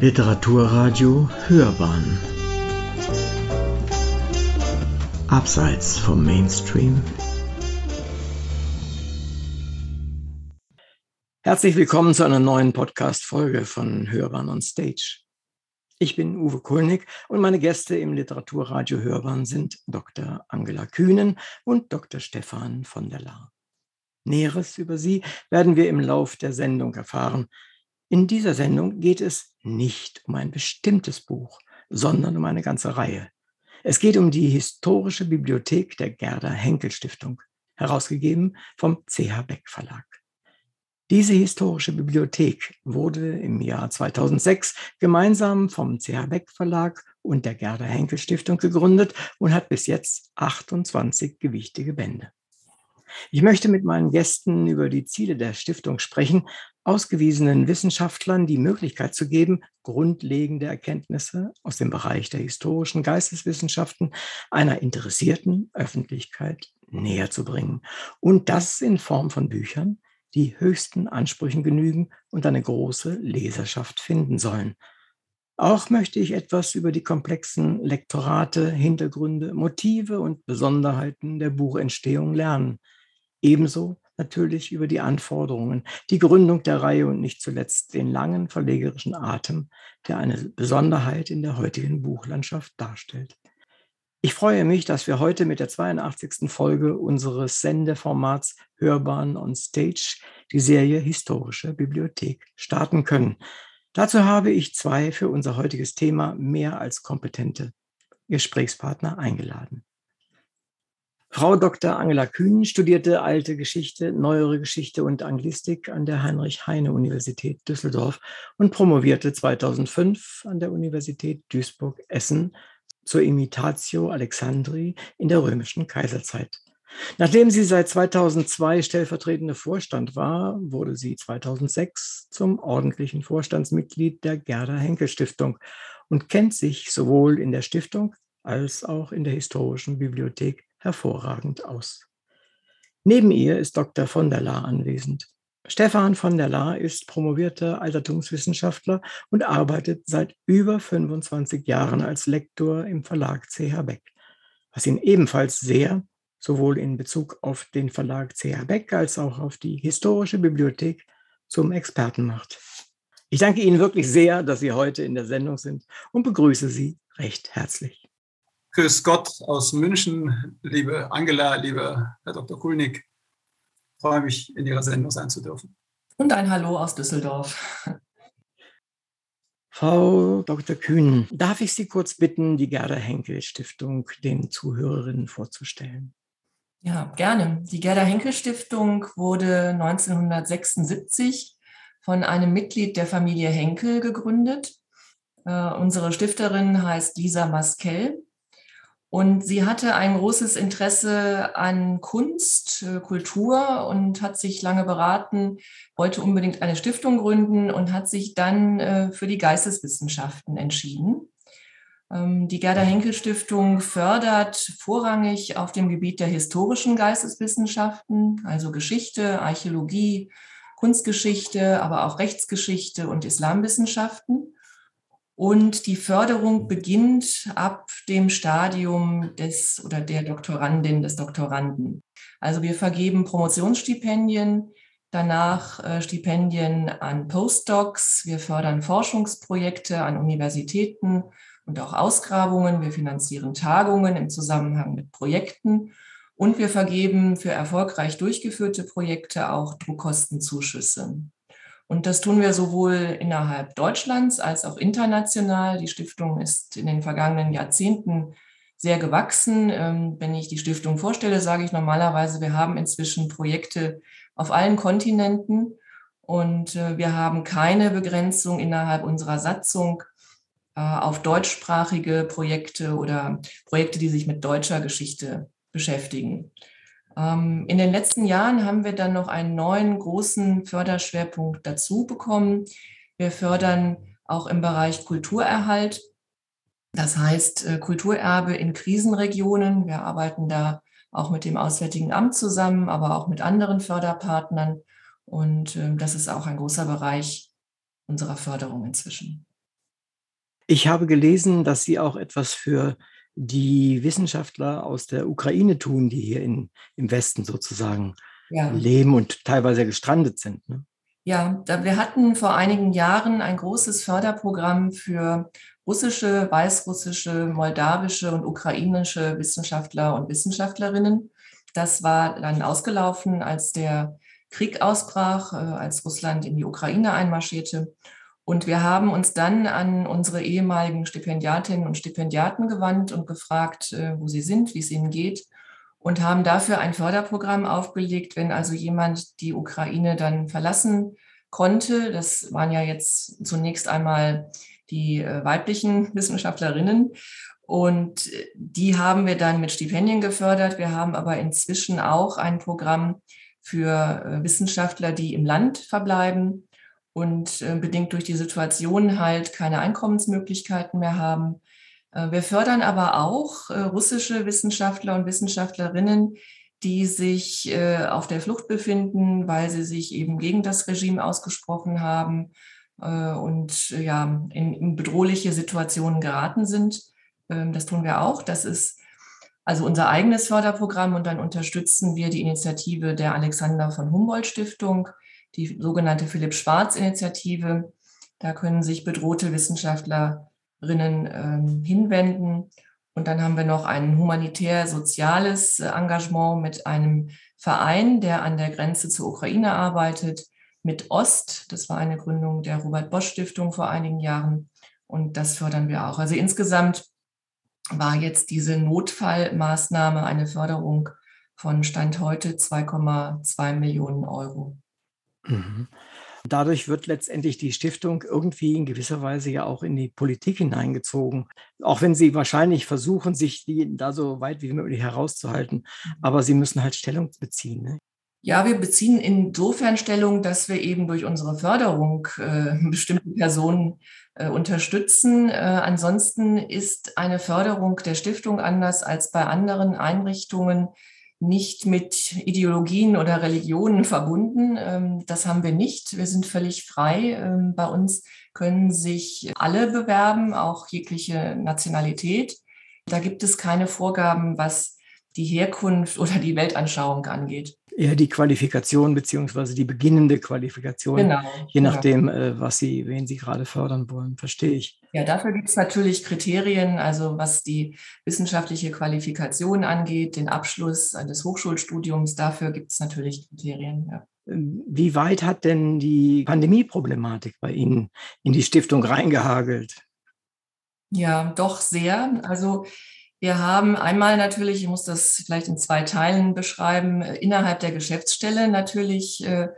Literaturradio Hörbahn Abseits vom Mainstream Herzlich willkommen zu einer neuen Podcast-Folge von Hörbahn on Stage. Ich bin Uwe Kulnig und meine Gäste im Literaturradio Hörbahn sind Dr. Angela Kühnen und Dr. Stefan von der Laar. Näheres über sie werden wir im Lauf der Sendung erfahren. In dieser Sendung geht es nicht um ein bestimmtes Buch, sondern um eine ganze Reihe. Es geht um die historische Bibliothek der Gerda Henkel Stiftung, herausgegeben vom CH Beck Verlag. Diese historische Bibliothek wurde im Jahr 2006 gemeinsam vom CH Beck Verlag und der Gerda Henkel Stiftung gegründet und hat bis jetzt 28 gewichtige Bände. Ich möchte mit meinen Gästen über die Ziele der Stiftung sprechen, ausgewiesenen Wissenschaftlern die Möglichkeit zu geben, grundlegende Erkenntnisse aus dem Bereich der historischen Geisteswissenschaften einer interessierten Öffentlichkeit näher zu bringen. Und das in Form von Büchern, die höchsten Ansprüchen genügen und eine große Leserschaft finden sollen. Auch möchte ich etwas über die komplexen Lektorate, Hintergründe, Motive und Besonderheiten der Buchentstehung lernen. Ebenso natürlich über die Anforderungen, die Gründung der Reihe und nicht zuletzt den langen verlegerischen Atem, der eine Besonderheit in der heutigen Buchlandschaft darstellt. Ich freue mich, dass wir heute mit der 82. Folge unseres Sendeformats Hörbahn on Stage die Serie Historische Bibliothek starten können. Dazu habe ich zwei für unser heutiges Thema mehr als kompetente Gesprächspartner eingeladen. Frau Dr. Angela Kühn studierte alte Geschichte, neuere Geschichte und Anglistik an der Heinrich-Heine-Universität Düsseldorf und promovierte 2005 an der Universität Duisburg-Essen zur Imitatio Alexandri in der römischen Kaiserzeit. Nachdem sie seit 2002 stellvertretende Vorstand war, wurde sie 2006 zum ordentlichen Vorstandsmitglied der Gerda Henkel Stiftung und kennt sich sowohl in der Stiftung als auch in der historischen Bibliothek hervorragend aus. Neben ihr ist Dr. von der Laar anwesend. Stefan von der Laar ist promovierter Altertumswissenschaftler und arbeitet seit über 25 Jahren als Lektor im Verlag CH Beck, was ihn ebenfalls sehr, sowohl in Bezug auf den Verlag CH Beck als auch auf die historische Bibliothek, zum Experten macht. Ich danke Ihnen wirklich sehr, dass Sie heute in der Sendung sind und begrüße Sie recht herzlich. Grüß Gott aus München, liebe Angela, lieber Herr Dr. Kulnig. Ich freue mich, in Ihrer Sendung sein zu dürfen. Und ein Hallo aus Düsseldorf. Frau Dr. Kühn, darf ich Sie kurz bitten, die Gerda Henkel Stiftung den Zuhörerinnen vorzustellen? Ja, gerne. Die Gerda Henkel Stiftung wurde 1976 von einem Mitglied der Familie Henkel gegründet. Uh, unsere Stifterin heißt Lisa Maskell und sie hatte ein großes Interesse an Kunst, äh, Kultur und hat sich lange beraten, wollte unbedingt eine Stiftung gründen und hat sich dann äh, für die Geisteswissenschaften entschieden. Ähm, die Gerda Henkel Stiftung fördert vorrangig auf dem Gebiet der historischen Geisteswissenschaften, also Geschichte, Archäologie, Kunstgeschichte, aber auch Rechtsgeschichte und Islamwissenschaften. Und die Förderung beginnt ab dem Stadium des oder der Doktorandin, des Doktoranden. Also wir vergeben Promotionsstipendien, danach äh, Stipendien an Postdocs, wir fördern Forschungsprojekte an Universitäten und auch Ausgrabungen, wir finanzieren Tagungen im Zusammenhang mit Projekten und wir vergeben für erfolgreich durchgeführte Projekte auch Druckkostenzuschüsse. Und das tun wir sowohl innerhalb Deutschlands als auch international. Die Stiftung ist in den vergangenen Jahrzehnten sehr gewachsen. Ähm, wenn ich die Stiftung vorstelle, sage ich normalerweise, wir haben inzwischen Projekte auf allen Kontinenten und äh, wir haben keine Begrenzung innerhalb unserer Satzung äh, auf deutschsprachige Projekte oder Projekte, die sich mit deutscher Geschichte beschäftigen. Ähm, in den letzten Jahren haben wir dann noch einen neuen großen Förderschwerpunkt dazu bekommen. Wir fördern auch im Bereich Kulturerhalt, das heißt äh, Kulturerbe in Krisenregionen. Wir arbeiten da auch mit dem Auswärtigen Amt zusammen, aber auch mit anderen Förderpartnern. Und ähm, das ist auch ein großer Bereich unserer Förderung inzwischen. Ich habe gelesen, dass Sie auch etwas für die Wissenschaftler aus der Ukraine tun, die hier in, im Westen sozusagen ja. leben und teilweise gestrandet sind. Ne? Ja, da, wir hatten vor einigen Jahren ein großes Förderprogramm für russische, weißrussische, moldawische und ukrainische Wissenschaftler und Wissenschaftlerinnen. Das war dann ausgelaufen, als der Krieg ausbrach, äh, als Russland in die Ukraine einmarschierte. Und wir haben uns dann an unsere ehemaligen Stipendiatinnen und Stipendiaten gewandt und gefragt, äh, wo sie sind, wie es ihnen geht und haben dafür ein Förderprogramm aufgelegt, wenn also jemand die Ukraine dann verlassen konnte. Das waren ja jetzt zunächst einmal die äh, weiblichen Wissenschaftlerinnen. Und die haben wir dann mit Stipendien gefördert. Wir haben aber inzwischen auch ein Programm für äh, Wissenschaftler, die im Land verbleiben und äh, bedingt durch die Situation halt keine Einkommensmöglichkeiten mehr haben. Äh, wir fördern aber auch äh, russische Wissenschaftler und Wissenschaftlerinnen, die sich auf der Flucht befinden, weil sie sich eben gegen das Regime ausgesprochen haben und ja, in, in bedrohliche Situationen geraten sind. Ähm, das tun wir auch. Das ist also unser eigenes Förderprogramm und dann unterstützen wir die Initiative der Alexander von Humboldt Stiftung, die sogenannte Philipp Schwarz Initiative. Da können sich bedrohte Wissenschaftler Rinnen ähm, hinwenden. Und dann haben wir noch ein humanitär-soziales äh, Engagement mit einem Verein, der an der Grenze zur Ukraine arbeitet, mit Ost. Das war eine Gründung der Robert Bosch Stiftung vor einigen Jahren. Und das fördern wir auch. Also insgesamt war jetzt diese Notfallmaßnahme eine Förderung von Stand heute 2,2 Millionen Euro. Mhm. Dadurch wird letztendlich die Stiftung irgendwie in gewisser Weise ja auch in die Politik hineingezogen. Auch wenn sie wahrscheinlich versuchen, sich die da so weit wie möglich herauszuhalten. Mhm. Aber sie müssen halt Stellung beziehen. Ne? Ja, wir beziehen insofern Stellung, dass wir eben durch unsere Förderung äh, bestimmte Personen äh, unterstützen. Äh, ansonsten ist eine Förderung der Stiftung anders als bei anderen Einrichtungen nicht mit Ideologien oder Religionen verbunden. Ähm, das haben wir nicht. Wir sind völlig frei. Ähm, bei uns können sich alle bewerben, auch jegliche Nationalität. Da gibt es keine Vorgaben, was die Herkunft oder die Weltanschauung angeht eher die Qualifikation beziehungsweise die beginnende Qualifikation, genau, je nachdem, genau. was Sie, wen Sie gerade fördern wollen, verstehe ich. Ja, dafür gibt es natürlich Kriterien, also was die wissenschaftliche Qualifikation angeht, den Abschluss des Hochschulstudiums, dafür gibt es natürlich Kriterien. Ja. Ähm, wie weit hat denn die Pandemieproblematik bei Ihnen in die Stiftung reingehagelt? Ja, doch sehr. Also wir haben einmal natürlich, ich muss das vielleicht in zwei Teilen beschreiben, äh, innerhalb der Geschäftsstelle natürlich äh,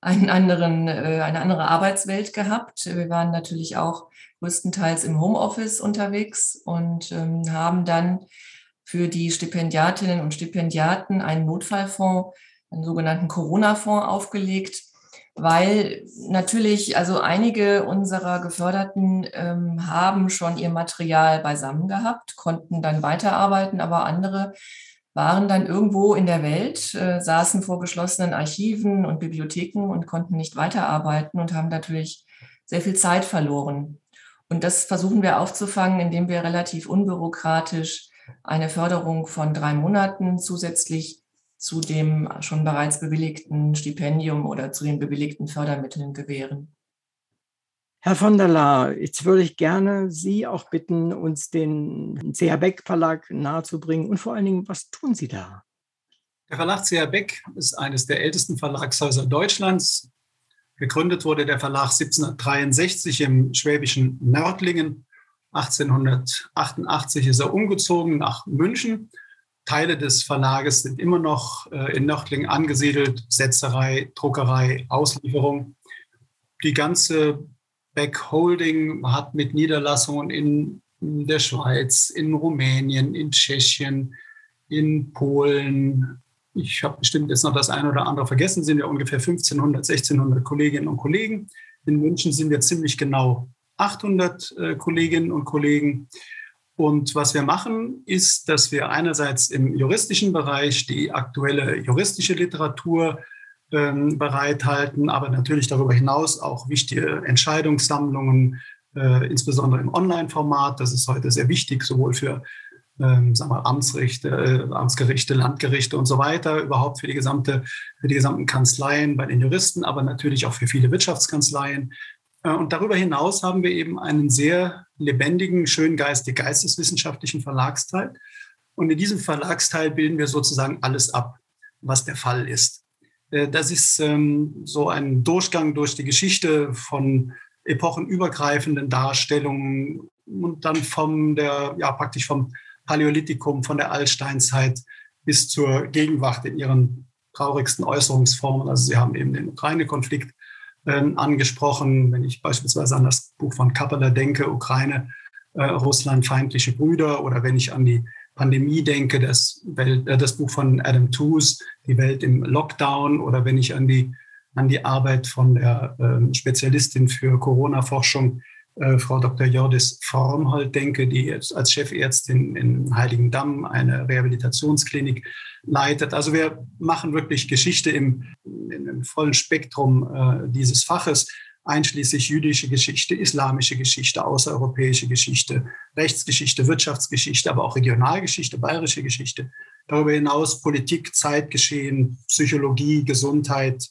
einen anderen, äh, eine andere Arbeitswelt gehabt. Wir waren natürlich auch größtenteils im Homeoffice unterwegs und ähm, haben dann für die Stipendiatinnen und Stipendiaten einen Notfallfonds, einen sogenannten Corona-Fonds aufgelegt, weil natürlich, also einige unserer Geförderten ähm, haben schon ihr Material beisammen gehabt, konnten dann weiterarbeiten, aber andere waren dann irgendwo in der Welt, äh, saßen vor geschlossenen Archiven und Bibliotheken und konnten nicht weiterarbeiten und haben natürlich sehr viel Zeit verloren. Und das versuchen wir aufzufangen, indem wir relativ unbürokratisch eine Förderung von drei Monaten zusätzlich zu dem schon bereits bewilligten Stipendium oder zu den bewilligten Fördermitteln gewähren. Herr von der Laar, jetzt würde ich gerne Sie auch bitten, uns den CH Beck Verlag nahezubringen und vor allen Dingen, was tun Sie da? Der Verlag CH Beck ist eines der ältesten Verlagshäuser Deutschlands. Gegründet wurde der Verlag 1763 im schwäbischen Nördlingen. 1888 ist er umgezogen nach München Teile des Verlages sind immer noch äh, in Nördlingen angesiedelt, Setzerei, Druckerei, Auslieferung. Die ganze Backholding hat mit Niederlassungen in der Schweiz, in Rumänien, in Tschechien, in Polen. Ich habe bestimmt jetzt noch das eine oder andere vergessen, sind ja ungefähr 1500, 1600 Kolleginnen und Kollegen. In München sind wir ziemlich genau 800 äh, Kolleginnen und Kollegen. Und was wir machen, ist, dass wir einerseits im juristischen Bereich die aktuelle juristische Literatur ähm, bereithalten, aber natürlich darüber hinaus auch wichtige Entscheidungssammlungen, äh, insbesondere im Online-Format. Das ist heute sehr wichtig, sowohl für ähm, sagen wir, Amtsrichte, äh, Amtsgerichte, Landgerichte und so weiter, überhaupt für die gesamte, für die gesamten Kanzleien bei den Juristen, aber natürlich auch für viele Wirtschaftskanzleien. Äh, und darüber hinaus haben wir eben einen sehr lebendigen, schön geistig geisteswissenschaftlichen Verlagsteil. Und in diesem Verlagsteil bilden wir sozusagen alles ab, was der Fall ist. Äh, das ist ähm, so ein Durchgang durch die Geschichte von epochenübergreifenden Darstellungen und dann vom der, ja, praktisch vom Paläolithikum, von der Altsteinzeit bis zur Gegenwart in ihren traurigsten Äußerungsformen. Also Sie haben eben den Ukraine-Konflikt äh, angesprochen. Wenn ich beispielsweise an das Buch von Kappeler denke, Ukraine, äh, Russland, feindliche Brüder, oder wenn ich an die Pandemie denke, das, Welt, äh, das Buch von Adam Tooze, Die Welt im Lockdown, oder wenn ich an die, an die Arbeit von der äh, Spezialistin für Corona-Forschung, äh, Frau Dr. Jordis Formhold denke, die als Chefärztin in Heiligendamm eine Rehabilitationsklinik leitet. Also wir machen wirklich Geschichte im, im vollen Spektrum äh, dieses Faches einschließlich jüdische Geschichte, islamische Geschichte, außereuropäische Geschichte, Rechtsgeschichte, Wirtschaftsgeschichte, aber auch Regionalgeschichte, bayerische Geschichte. Darüber hinaus Politik, Zeitgeschehen, Psychologie, Gesundheit,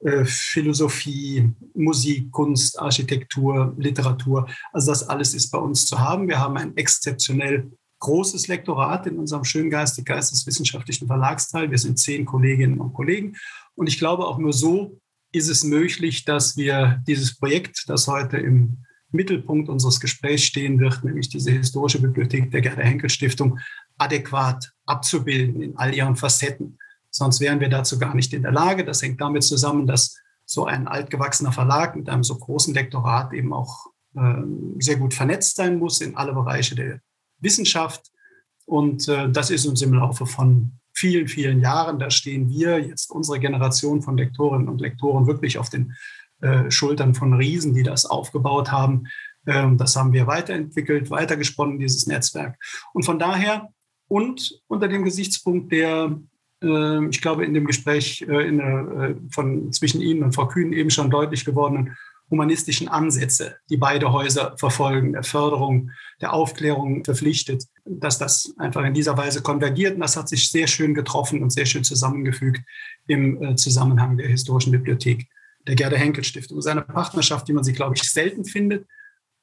äh, Philosophie, Musik, Kunst, Architektur, Literatur. Also das alles ist bei uns zu haben. Wir haben ein exzeptionell großes Lektorat in unserem schön geistig geisteswissenschaftlichen Verlagsteil. Wir sind zehn Kolleginnen und Kollegen. Und ich glaube, auch nur so ist es möglich, dass wir dieses Projekt, das heute im Mittelpunkt unseres Gesprächs stehen wird, nämlich diese historische Bibliothek der Gerda Henkel Stiftung, adäquat abzubilden in all ihren Facetten. Sonst wären wir dazu gar nicht in der Lage. Das hängt damit zusammen, dass so ein altgewachsener Verlag mit einem so großen Lektorat eben auch äh, sehr gut vernetzt sein muss in alle Bereiche der Wissenschaft. Und äh, das ist uns im Laufe von vielen, vielen Jahren. Da stehen wir, jetzt unsere Generation von Lektorinnen und Lektoren, wirklich auf den äh, Schultern von Riesen, die das aufgebaut haben. Ähm, das haben wir weiterentwickelt, weitergesponnen, dieses Netzwerk. Und von daher und unter dem Gesichtspunkt der, äh, ich glaube, in dem Gespräch äh, in der, äh, von, zwischen Ihnen und Frau Kühn eben schon deutlich gewordenen humanistischen Ansätze, die beide Häuser verfolgen, der Förderung, der Aufklärung verpflichtet, dass das einfach in dieser Weise konvergiert. Und das hat sich sehr schön getroffen und sehr schön zusammengefügt im äh, Zusammenhang der historischen Bibliothek der Gerda Henkel Stiftung. Das ist eine Partnerschaft, die man sich, glaube ich, selten findet.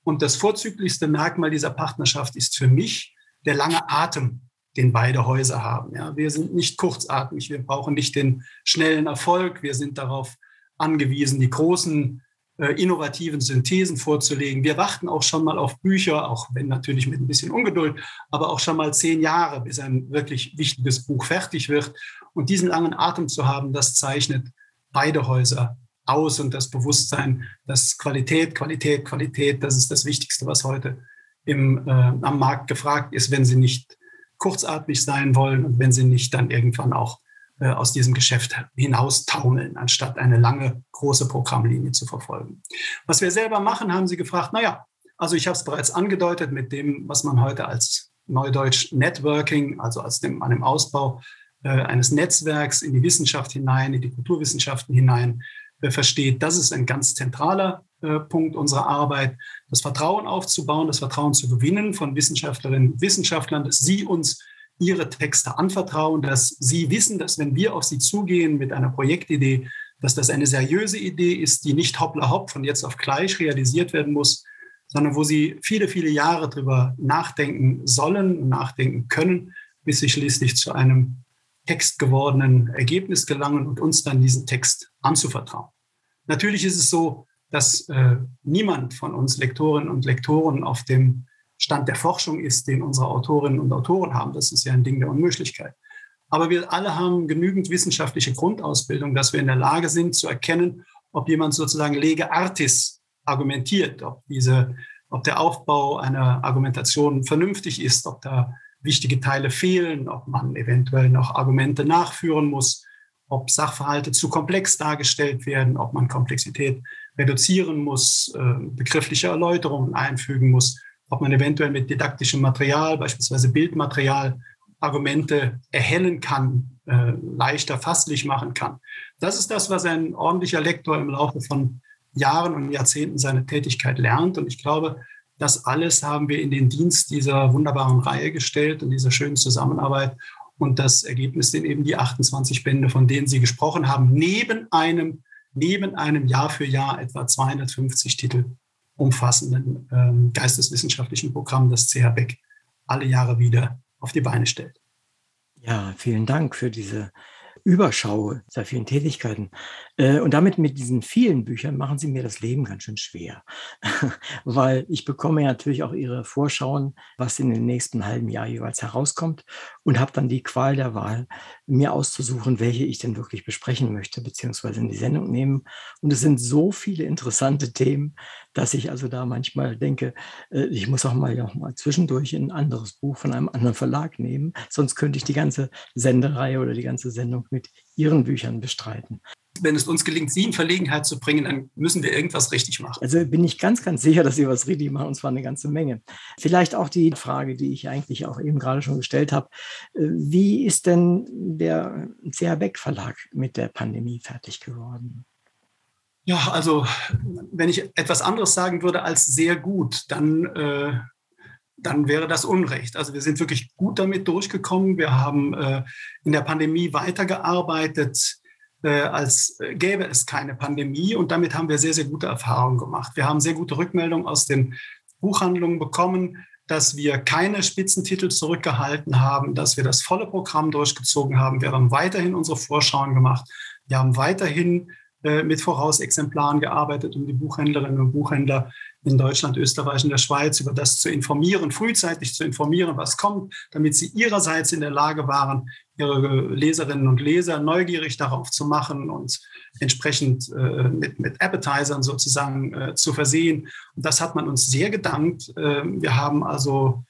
Und das vorzüglichste Merkmal dieser Partnerschaft ist für mich der lange Atem, den beide Häuser haben. Ja, wir sind nicht kurzatmig, wir brauchen nicht den schnellen Erfolg, wir sind darauf angewiesen, die großen innovativen Synthesen vorzulegen. Wir warten auch schon mal auf Bücher, auch wenn natürlich mit ein bisschen Ungeduld, aber auch schon mal zehn Jahre, bis ein wirklich wichtiges Buch fertig wird. Und diesen langen Atem zu haben, das zeichnet beide Häuser aus und das Bewusstsein, dass Qualität, Qualität, Qualität, das ist das Wichtigste, was heute im, äh, am Markt gefragt ist, wenn sie nicht kurzatmig sein wollen und wenn sie nicht dann irgendwann auch äh, aus diesem Geschäft hinaus taumeln, anstatt eine lange, große Programmlinie zu verfolgen. Was wir selber machen, haben Sie gefragt, naja, also ich habe es bereits angedeutet mit dem, was man heute als Neudeutsch Networking, also als dem, an dem Ausbau äh, eines Netzwerks in die Wissenschaft hinein, in die Kulturwissenschaften hinein äh, versteht. Das ist ein ganz zentraler äh, Punkt unserer Arbeit, das Vertrauen aufzubauen, das Vertrauen zu gewinnen von Wissenschaftlerinnen und Wissenschaftlern, dass sie uns ihre Texte anvertrauen, dass sie wissen, dass wenn wir auf sie zugehen mit einer Projektidee, dass das eine seriöse Idee ist, die nicht hoppla hopp von jetzt auf gleich realisiert werden muss, sondern wo sie viele, viele Jahre drüber nachdenken sollen und nachdenken können, bis sie schließlich zu einem Text gewordenen Ergebnis gelangen und uns dann diesen Text anzuvertrauen. Natürlich ist es so, dass äh, niemand von uns Lektorinnen und Lektoren auf dem Stand der Forschung ist, den unsere Autorinnen und Autoren haben. Das ist ja ein Ding der Unmöglichkeit. Aber wir alle haben genügend wissenschaftliche Grundausbildung, dass wir in der Lage sind zu erkennen, ob jemand sozusagen lege artis argumentiert, ob, diese, ob der Aufbau einer Argumentation vernünftig ist, ob da wichtige Teile fehlen, ob man eventuell noch Argumente nachführen muss, ob Sachverhalte zu komplex dargestellt werden, ob man Komplexität reduzieren muss, äh, begriffliche Erläuterungen einfügen muss ob man eventuell mit didaktischem Material, beispielsweise Bildmaterial, Argumente erhellen kann, äh, leichter fasslich machen kann. Das ist das, was ein ordentlicher Lektor im Laufe von Jahren und Jahrzehnten seine Tätigkeit lernt. Und ich glaube, das alles haben wir in den Dienst dieser wunderbaren Reihe gestellt und dieser schönen Zusammenarbeit. Und das Ergebnis sind eben die 28 Bände, von denen Sie gesprochen haben, neben einem, neben einem Jahr für Jahr etwa 250 Titel umfassenden ähm, geisteswissenschaftlichen Programm, das CH Beck alle Jahre wieder auf die Beine stellt. Ja, vielen Dank für diese Überschau sehr vielen Tätigkeiten. Äh, und damit mit diesen vielen Büchern machen Sie mir das Leben ganz schön schwer, weil ich bekomme ja natürlich auch Ihre Vorschauen, was in den nächsten halben Jahr jeweils herauskommt und habe dann die Qual der Wahl, mir auszusuchen, welche ich denn wirklich besprechen möchte, beziehungsweise in die Sendung nehmen. Und es sind so viele interessante Themen, dass ich also da manchmal denke, äh, ich muss auch mal, auch mal zwischendurch ein anderes Buch von einem anderen Verlag nehmen, sonst könnte ich die ganze Sendereihe oder die ganze Sendung mit Ihren Büchern bestreiten wenn es uns gelingt, Sie in Verlegenheit zu bringen, dann müssen wir irgendwas richtig machen. Also bin ich ganz, ganz sicher, dass Sie was richtig machen, und zwar eine ganze Menge. Vielleicht auch die Frage, die ich eigentlich auch eben gerade schon gestellt habe. Äh, wie ist denn der CH Beck Verlag mit der Pandemie fertig geworden? Ja, also wenn ich etwas anderes sagen würde als sehr gut, dann, äh, dann wäre das Unrecht. Also wir sind wirklich gut damit durchgekommen. Wir haben äh, in der Pandemie weitergearbeitet, als gäbe es keine Pandemie. Und damit haben wir sehr, sehr gute Erfahrungen gemacht. Wir haben sehr gute Rückmeldungen aus den Buchhandlungen bekommen, dass wir keine Spitzentitel zurückgehalten haben, dass wir das volle Programm durchgezogen haben. Wir haben weiterhin unsere Vorschauen gemacht. Wir haben weiterhin äh, mit Vorausexemplaren gearbeitet, um die Buchhändlerinnen und Buchhändler in Deutschland, Österreich und der Schweiz über das zu informieren, frühzeitig zu informieren, was kommt, damit sie ihrerseits in der Lage waren, ihre Leserinnen und Leser neugierig darauf zu machen und entsprechend äh, mit, mit Appetizern sozusagen äh, zu versehen. Und das hat man uns sehr gedankt. Äh, wir haben also,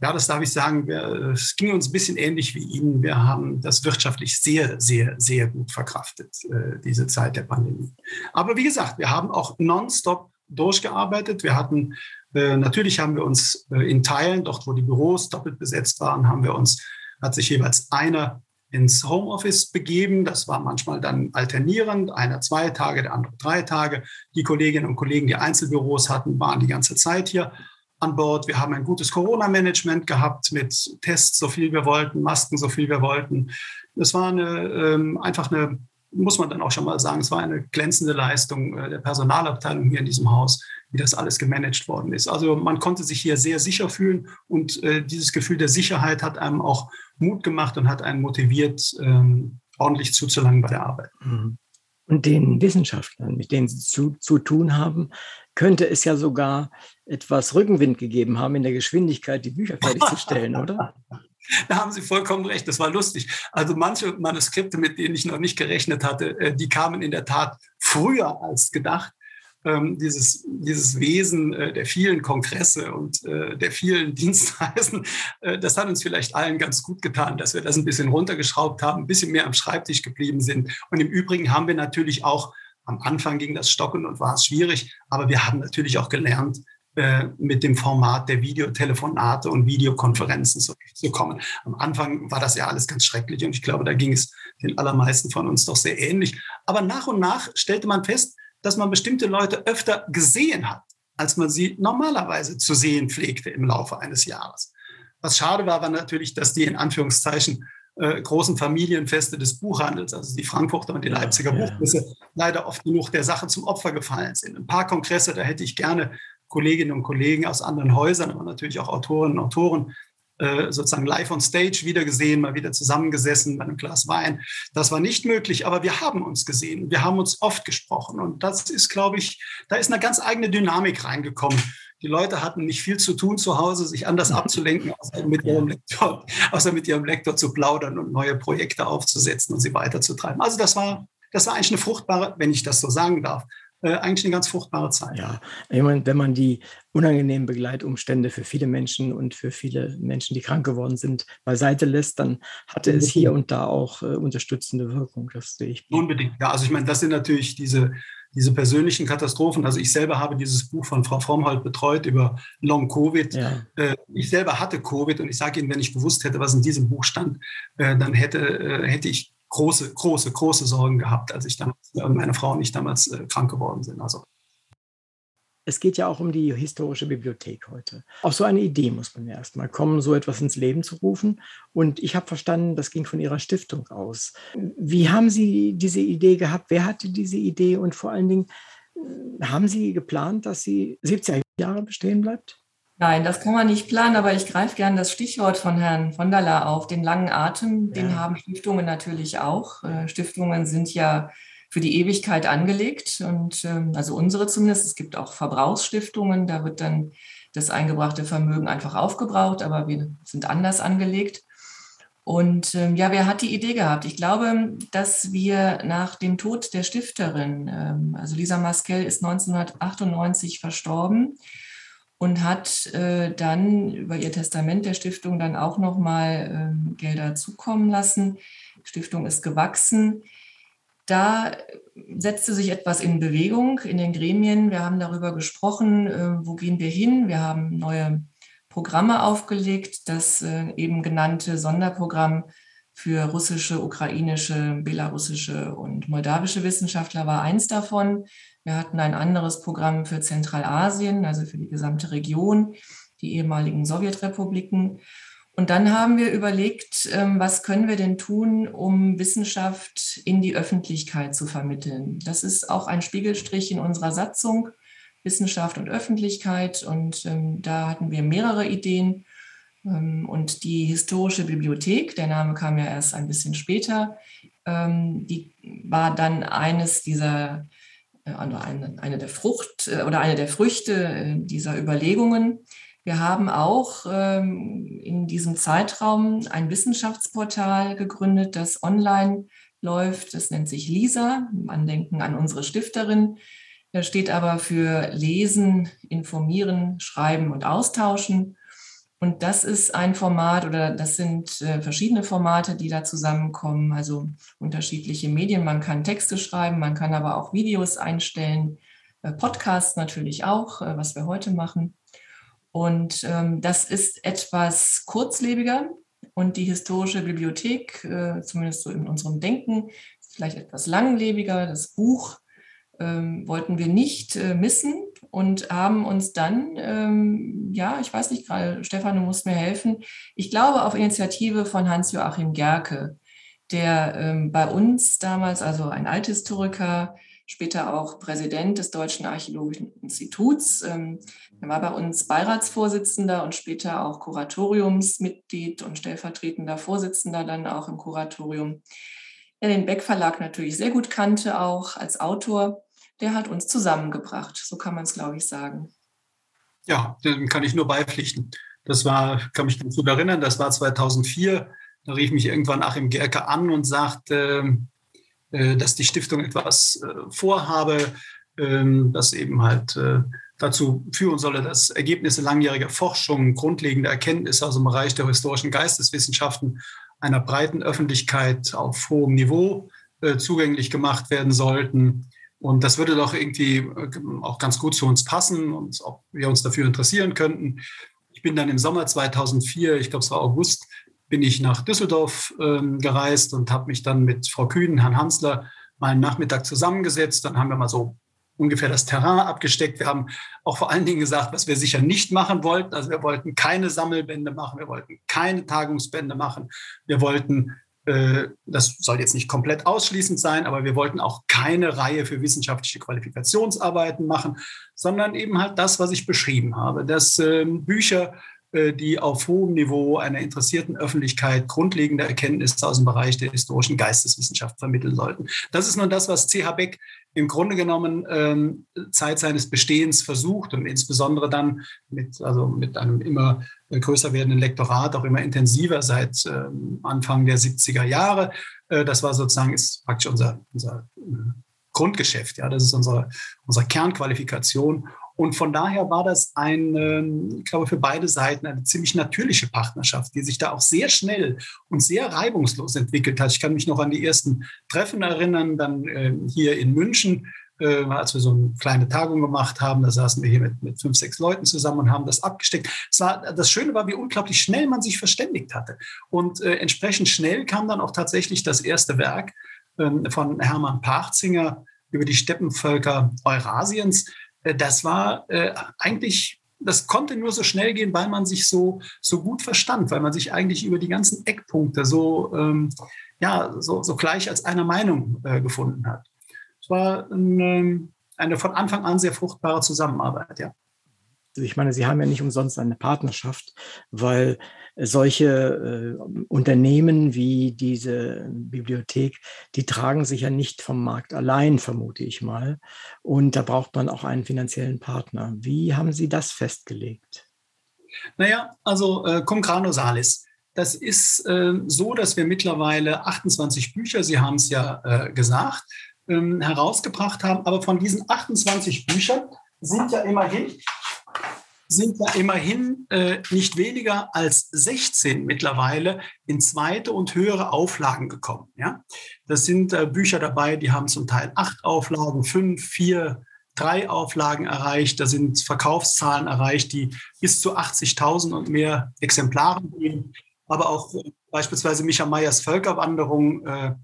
ja, das darf ich sagen, wir, es ging uns ein bisschen ähnlich wie Ihnen. Wir haben das wirtschaftlich sehr, sehr, sehr gut verkraftet, äh, diese Zeit der Pandemie. Aber wie gesagt, wir haben auch nonstop durchgearbeitet. Wir hatten, äh, natürlich haben wir uns äh, in Teilen, dort wo die Büros doppelt besetzt waren, haben wir uns hat sich jeweils einer ins Homeoffice begeben. Das war manchmal dann alternierend, einer zwei Tage, der andere drei Tage. Die Kolleginnen und Kollegen, die Einzelbüros hatten, waren die ganze Zeit hier an Bord. Wir haben ein gutes Corona-Management gehabt mit Tests, so viel wir wollten, Masken, so viel wir wollten. Es war eine, ähm, einfach eine, muss man dann auch schon mal sagen, es war eine glänzende Leistung äh, der Personalabteilung hier in diesem Haus, wie das alles gemanagt worden ist. Also man konnte sich hier sehr sicher fühlen und äh, dieses Gefühl der Sicherheit hat einem auch Mut gemacht und hat einen motiviert, ähm, ordentlich zuzulangen bei der Arbeit. Mhm. Und den Wissenschaftlern, mit denen Sie zu, zu tun haben, könnte es ja sogar etwas Rückenwind gegeben haben in der Geschwindigkeit, die Bücher fertigzustellen, oder? Da haben Sie vollkommen recht, das war lustig. Also manche Manuskripte, mit denen ich noch nicht gerechnet hatte, äh, die kamen in der Tat früher als gedacht ähm, dieses, dieses Wesen äh, der vielen Kongresse und äh, der vielen Dienstreisen, äh, das hat uns vielleicht allen ganz gut getan, dass wir das ein bisschen runtergeschraubt haben, ein bisschen mehr am Schreibtisch geblieben sind. Und im Übrigen haben wir natürlich auch, am Anfang ging das Stocken und war es schwierig, aber wir haben natürlich auch gelernt, äh, mit dem Format der Videotelefonate und Videokonferenzen zurechtzukommen. Am Anfang war das ja alles ganz schrecklich und ich glaube, da ging es den allermeisten von uns doch sehr ähnlich. Aber nach und nach stellte man fest, dass man bestimmte Leute öfter gesehen hat, als man sie normalerweise zu sehen pflegte im Laufe eines Jahres. Was schade war, war natürlich, dass die in Anführungszeichen äh, großen Familienfeste des Buchhandels, also die Frankfurter und die Leipziger ja, Buchmesse, ja. leider oft genug der Sache zum Opfer gefallen sind. Ein paar Kongresse, da hätte ich gerne Kolleginnen und Kollegen aus anderen Häusern, aber natürlich auch Autorinnen und Autoren äh, sozusagen live on stage wieder gesehen, mal wieder zusammengesessen bei einem Glas Wein. Das war nicht möglich, aber wir haben uns gesehen. Wir haben uns oft gesprochen. Und das ist, glaube ich, da ist eine ganz eigene Dynamik reingekommen. Die Leute hatten nicht viel zu tun zu Hause, sich anders abzulenken, außer mit ihrem Lektor, außer mit ihrem Lektor zu plaudern und neue Projekte aufzusetzen und sie weiterzutreiben. Also das war, das war eigentlich eine fruchtbare, wenn ich das so sagen darf, äh, eigentlich eine ganz fruchtbare Zeit. Ja, ich meine, wenn man die unangenehmen Begleitumstände für viele Menschen und für viele Menschen, die krank geworden sind, beiseite lässt, dann hatte es hier und da auch äh, unterstützende Wirkung. Das sehe ich. Unbedingt. Ja, also ich meine, das sind natürlich diese, diese persönlichen Katastrophen. Also ich selber habe dieses Buch von Frau Frommholt betreut über Long Covid. Ja. Äh, ich selber hatte Covid und ich sage Ihnen, wenn ich gewusst hätte, was in diesem Buch stand, äh, dann hätte, äh, hätte ich große, große, große Sorgen gehabt, als ich damals, meine Frau und ich damals äh, krank geworden sind. Also es geht ja auch um die historische Bibliothek heute. Auf so eine Idee muss man ja erstmal kommen, so etwas ins Leben zu rufen. Und ich habe verstanden, das ging von Ihrer Stiftung aus. Wie haben Sie diese Idee gehabt? Wer hatte diese Idee? Und vor allen Dingen, äh, haben Sie geplant, dass sie 70 Jahre bestehen bleibt? Nein, das kann man nicht planen, aber ich greife gerne das Stichwort von Herrn von der La auf, den langen Atem. Den ja. haben Stiftungen natürlich auch. Äh, Stiftungen sind ja für die Ewigkeit angelegt und ähm, also unsere zumindest. Es gibt auch Verbrauchsstiftungen, da wird dann das eingebrachte Vermögen einfach aufgebraucht, aber wir sind anders angelegt. Und ähm, ja, wer hat die Idee gehabt? Ich glaube, dass wir nach dem Tod der Stifterin, ähm, also Lisa Maskell ist 1998 verstorben und hat äh, dann über ihr Testament der Stiftung dann auch nochmal ähm, Gelder zukommen lassen. Die Stiftung ist gewachsen da setzte sich etwas in Bewegung in den Gremien. Wir haben darüber gesprochen, äh, wo gehen wir hin. Wir haben neue Programme aufgelegt. Das äh, eben genannte Sonderprogramm für russische, ukrainische, belarussische und moldawische Wissenschaftler war eins davon. Wir hatten ein anderes Programm für Zentralasien, also für die gesamte Region, die ehemaligen Sowjetrepubliken. Und dann haben wir überlegt, ähm, was können wir denn tun, um Wissenschaft in die Öffentlichkeit zu vermitteln. Das ist auch ein Spiegelstrich in unserer Satzung, Wissenschaft und Öffentlichkeit. Und ähm, da hatten wir mehrere Ideen. Ähm, und die historische Bibliothek, der Name kam ja erst ein bisschen später, die war dann eines dieser, eine, eine der Frucht äh, oder eine der Früchte äh, dieser Überlegungen. Wir haben auch ähm, in diesem Zeitraum ein Wissenschaftsportal gegründet, das online läuft. Das nennt sich LISA, Andenken an unsere Stifterin. Das steht aber für Lesen, Informieren, Schreiben und Austauschen. Und das ist ein Format oder das sind äh, verschiedene Formate, die da zusammenkommen, also unterschiedliche Medien. Man kann Texte schreiben, man kann aber auch Videos einstellen, äh, Podcasts natürlich auch, äh, was wir heute machen. Und ähm, das ist etwas kurzlebiger und die historische Bibliothek, zumindest so in unserem Denken, vielleicht etwas langlebiger. Das Buch ähm, wollten wir nicht missen und haben uns dann, ähm, ja, ich weiß nicht gerade, Stefan, du musst mir helfen, ich glaube auf Initiative von Hans-Joachim Gerke, der ähm, bei uns damals, also ein Althistoriker, später auch Präsident des Deutschen Archäologischen Instituts. Ähm, er war bei uns Beiratsvorsitzender und später auch Kuratoriumsmitglied und stellvertretender Vorsitzender dann auch im Kuratorium. Der den Beck Verlag natürlich sehr gut kannte, auch als Autor. Der hat uns zusammengebracht, so kann man es, glaube ich, sagen. Ja, dem kann ich nur beipflichten. Das war, kann mich ganz gut erinnern, das war 2004. Da rief mich irgendwann Achim Gerke an und sagte, äh, dass die Stiftung etwas äh, vorhabe, ähm, das eben halt äh, dazu führen solle, dass Ergebnisse langjähriger Forschung, grundlegende Erkenntnisse aus dem Bereich der historischen Geisteswissenschaften einer breiten Öffentlichkeit auf hohem Niveau zugänglich gemacht werden sollten. Und das würde doch irgendwie auch ganz gut zu uns passen und ob wir uns dafür interessieren könnten. Ich bin dann im Sommer 2004, ich glaube es war August, bin ich nach Düsseldorf ähm, gereist und habe mich dann mit Frau Kühn, Herrn Hansler mal einen Nachmittag zusammengesetzt. Dann haben wir mal so ungefähr das Terrain abgesteckt. Wir haben auch vor allen Dingen gesagt, was wir sicher nicht machen wollten. Also wir wollten keine Sammelbände machen, wir wollten keine Tagungsbände machen. Wir wollten, äh, das soll jetzt nicht komplett ausschließend sein, aber wir wollten auch keine Reihe für wissenschaftliche Qualifikationsarbeiten machen, sondern eben halt das, was ich beschrieben habe, dass äh, Bücher äh, die auf hohem Niveau einer interessierten Öffentlichkeit grundlegende Erkenntnisse aus dem Bereich der historischen Geisteswissenschaft vermitteln sollten. Das ist nun das, was C.H. Beck im Grunde genommen ähm, Zeit seines Bestehens versucht und insbesondere dann mit, also mit einem immer größer werdenden Lektorat, auch immer intensiver seit ähm, Anfang der 70er Jahre. Äh, das war sozusagen, ist praktisch unser, unser äh, Grundgeschäft. Ja, das ist unsere, unsere Kernqualifikation. Und von daher war das ein, ich glaube, für beide Seiten eine ziemlich natürliche Partnerschaft, die sich da auch sehr schnell und sehr reibungslos entwickelt hat. Ich kann mich noch an die ersten Treffen erinnern, dann ähm, hier in München, äh, als wir so eine kleine Tagung gemacht haben. Da saßen wir hier mit, mit fünf, sechs Leuten zusammen und haben das abgesteckt. Es war, das Schöne war, wie unglaublich schnell man sich verständigt hatte. Und äh, entsprechend schnell kam dann auch tatsächlich das erste Werk ähm, von Hermann Parzinger über die Steppenvölker Eurasiens. Äh, das war äh, eigentlich das konnte nur so schnell gehen, weil man sich so, so gut verstand, weil man sich eigentlich über die ganzen Eckpunkte so, ähm, ja, so, so gleich als einer Meinung äh, gefunden hat. Es war ein, ähm, eine von Anfang an sehr fruchtbare Zusammenarbeit, ja. Ich meine, Sie haben ja nicht umsonst eine Partnerschaft, weil solche äh, Unternehmen wie diese Bibliothek, die tragen sich ja nicht vom Markt allein, vermute ich mal. Und da braucht man auch einen finanziellen Partner. Wie haben Sie das festgelegt? Naja, also äh, cum grano salis. Das ist äh, so, dass wir mittlerweile 28 Bücher, Sie haben es ja äh, gesagt, ähm, herausgebracht haben. Aber von diesen 28 Büchern sind ja immerhin sind ja immerhin äh, nicht weniger als 16 mittlerweile in zweite und höhere Auflagen gekommen. Ja? Das sind äh, Bücher dabei, die haben zum Teil acht Auflagen, fünf, vier, drei Auflagen erreicht. Da sind Verkaufszahlen erreicht, die bis zu 80.000 und mehr Exemplaren gehen. Aber auch äh, beispielsweise Micha Meyers Völkerwanderung, äh,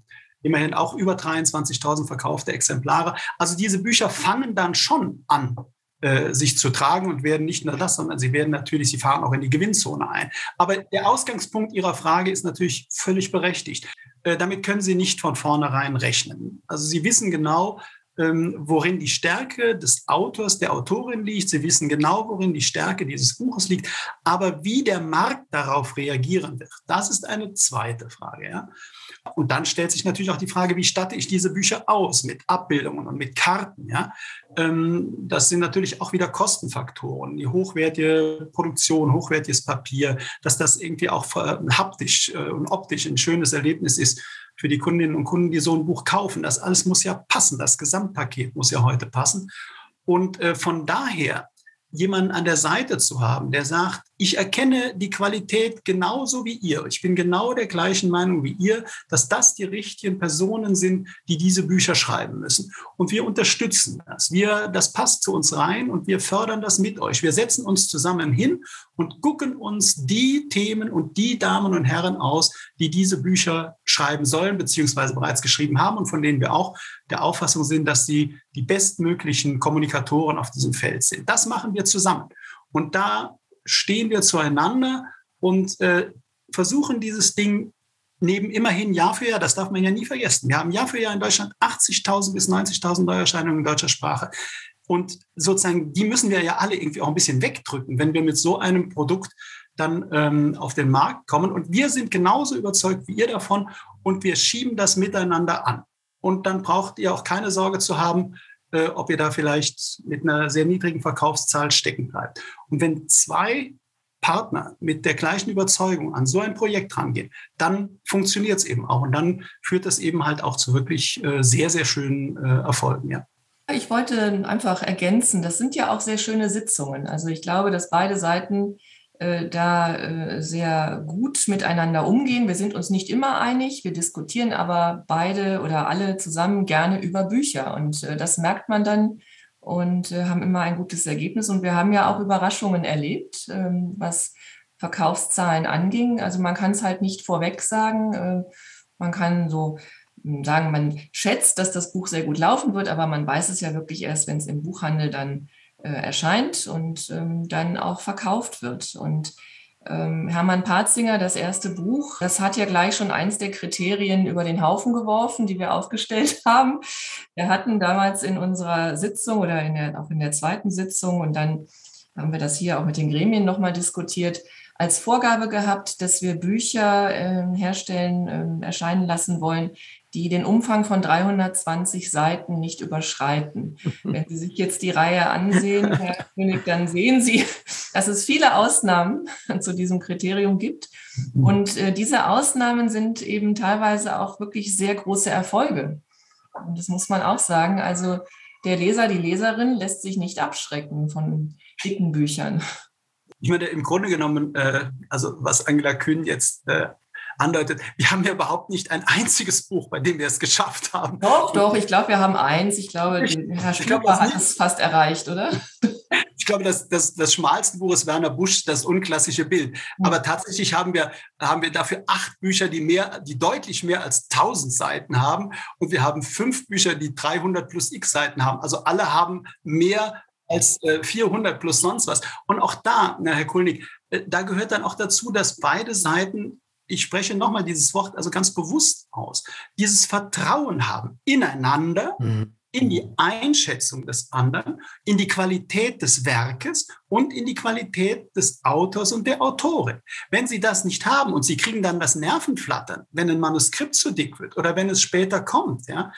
immerhin auch über 23.000 verkaufte Exemplare. Also diese Bücher fangen dann schon an, äh, sich zu tragen und werden nicht nur das, sondern sie werden natürlich, sie fahren auch in die Gewinnzone ein. Aber der Ausgangspunkt Ihrer Frage ist natürlich völlig berechtigt. Äh, damit können Sie nicht von vornherein rechnen. Also Sie wissen genau, ähm, worin die Stärke des Autors, der Autorin liegt. Sie wissen genau, worin die Stärke dieses Buches liegt. Aber wie der Markt darauf reagieren wird, das ist eine zweite Frage. Ja? Und dann stellt sich natürlich auch die Frage, wie statte ich diese Bücher aus mit Abbildungen und mit Karten. Ja? Ähm, das sind natürlich auch wieder Kostenfaktoren. Die hochwertige Produktion, hochwertiges Papier, dass das irgendwie auch haptisch äh, und optisch ein schönes Erlebnis ist für die Kundinnen und Kunden, die so ein Buch kaufen. Das alles muss ja passen. Das Gesamtpaket muss ja heute passen. Und äh, von daher jemanden an der Seite zu haben, der sagt, ich erkenne die Qualität genauso wie ihr. Ich bin genau der gleichen Meinung wie ihr, dass das die richtigen Personen sind, die diese Bücher schreiben müssen. Und wir unterstützen das. Wir, das passt zu uns rein und wir fördern das mit euch. Wir setzen uns zusammen hin und gucken uns die Themen und die Damen und Herren aus, die diese Bücher schreiben sollen, beziehungsweise bereits geschrieben haben und von denen wir auch der Auffassung sind, dass sie die bestmöglichen Kommunikatoren auf diesem Feld sind. Das machen wir zusammen. Und da stehen wir zueinander und äh, versuchen dieses Ding neben immerhin Jahr für Jahr, das darf man ja nie vergessen. Wir haben Jahr für Jahr in Deutschland 80.000 bis 90.000 Neuerscheinungen in deutscher Sprache. Und sozusagen, die müssen wir ja alle irgendwie auch ein bisschen wegdrücken, wenn wir mit so einem Produkt dann ähm, auf den Markt kommen. Und wir sind genauso überzeugt wie ihr davon und wir schieben das miteinander an. Und dann braucht ihr auch keine Sorge zu haben, äh, ob ihr da vielleicht mit einer sehr niedrigen Verkaufszahl stecken bleibt. Und wenn zwei Partner mit der gleichen Überzeugung an so ein Projekt rangehen, dann funktioniert es eben auch. Und dann führt das eben halt auch zu wirklich äh, sehr, sehr schönen äh, Erfolgen. Ja. Ich wollte einfach ergänzen, das sind ja auch sehr schöne Sitzungen. Also ich glaube, dass beide Seiten da äh, sehr gut miteinander umgehen. Wir sind uns nicht immer einig, wir diskutieren aber beide oder alle zusammen gerne über Bücher und äh, das merkt man dann und haben immer ein gutes Ergebnis. Und wir haben ja auch Überraschungen erlebt, ähm, was Verkaufszahlen anging. Also man kann es halt nicht vorweg sagen. Man kann so hm, sagen, man schätzt, dass das Buch sehr gut laufen wird, aber man weiß es ja wirklich erst, wenn es im Buchhandel dann äh, erscheint und ähm, dann auch verkauft wird. Und ähm, Hermann Patzinger, das erste Buch, das hat ja gleich schon eins der Kriterien über den Haufen geworfen, die wir aufgestellt haben. Wir hatten damals in unserer Sitzung oder in der, auch in der zweiten Sitzung und dann haben wir das hier auch mit den Gremien nochmal diskutiert, als Vorgabe gehabt, dass wir Bücher äh, herstellen, äh, erscheinen lassen wollen, die den Umfang von 320 Seiten nicht überschreiten. Wenn Sie sich jetzt die Reihe ansehen, Herr König, dann sehen Sie, dass es viele Ausnahmen zu diesem Kriterium gibt. Und äh, diese Ausnahmen sind eben teilweise auch wirklich sehr große Erfolge. Und das muss man auch sagen. Also der Leser, die Leserin lässt sich nicht abschrecken von dicken Büchern. Ich meine, im Grunde genommen, äh, also was Angela Kühn jetzt äh, andeutet, wir haben ja überhaupt nicht ein einziges Buch, bei dem wir es geschafft haben. Doch, doch, ich glaube, wir haben eins. Ich glaube, Herr Stuber hat es fast erreicht, oder? Ich glaube, das, das, das schmalste Buch ist Werner Busch, das unklassische Bild. Hm. Aber tatsächlich haben wir, haben wir dafür acht Bücher, die mehr, die deutlich mehr als 1000 Seiten haben. Und wir haben fünf Bücher, die 300 plus x Seiten haben. Also alle haben mehr als 400 äh, plus sonst was. Und auch da, na, Herr Kulnig, äh, da gehört dann auch dazu, dass beide Seiten, ich spreche nochmal dieses Wort also ganz bewusst aus, dieses Vertrauen haben ineinander, mhm. in die Einschätzung des anderen, in die Qualität des Werkes und in die Qualität des Autors und der Autorin. Wenn Sie das nicht haben und Sie kriegen dann das Nervenflattern, wenn ein Manuskript zu dick wird oder wenn es später kommt, ja,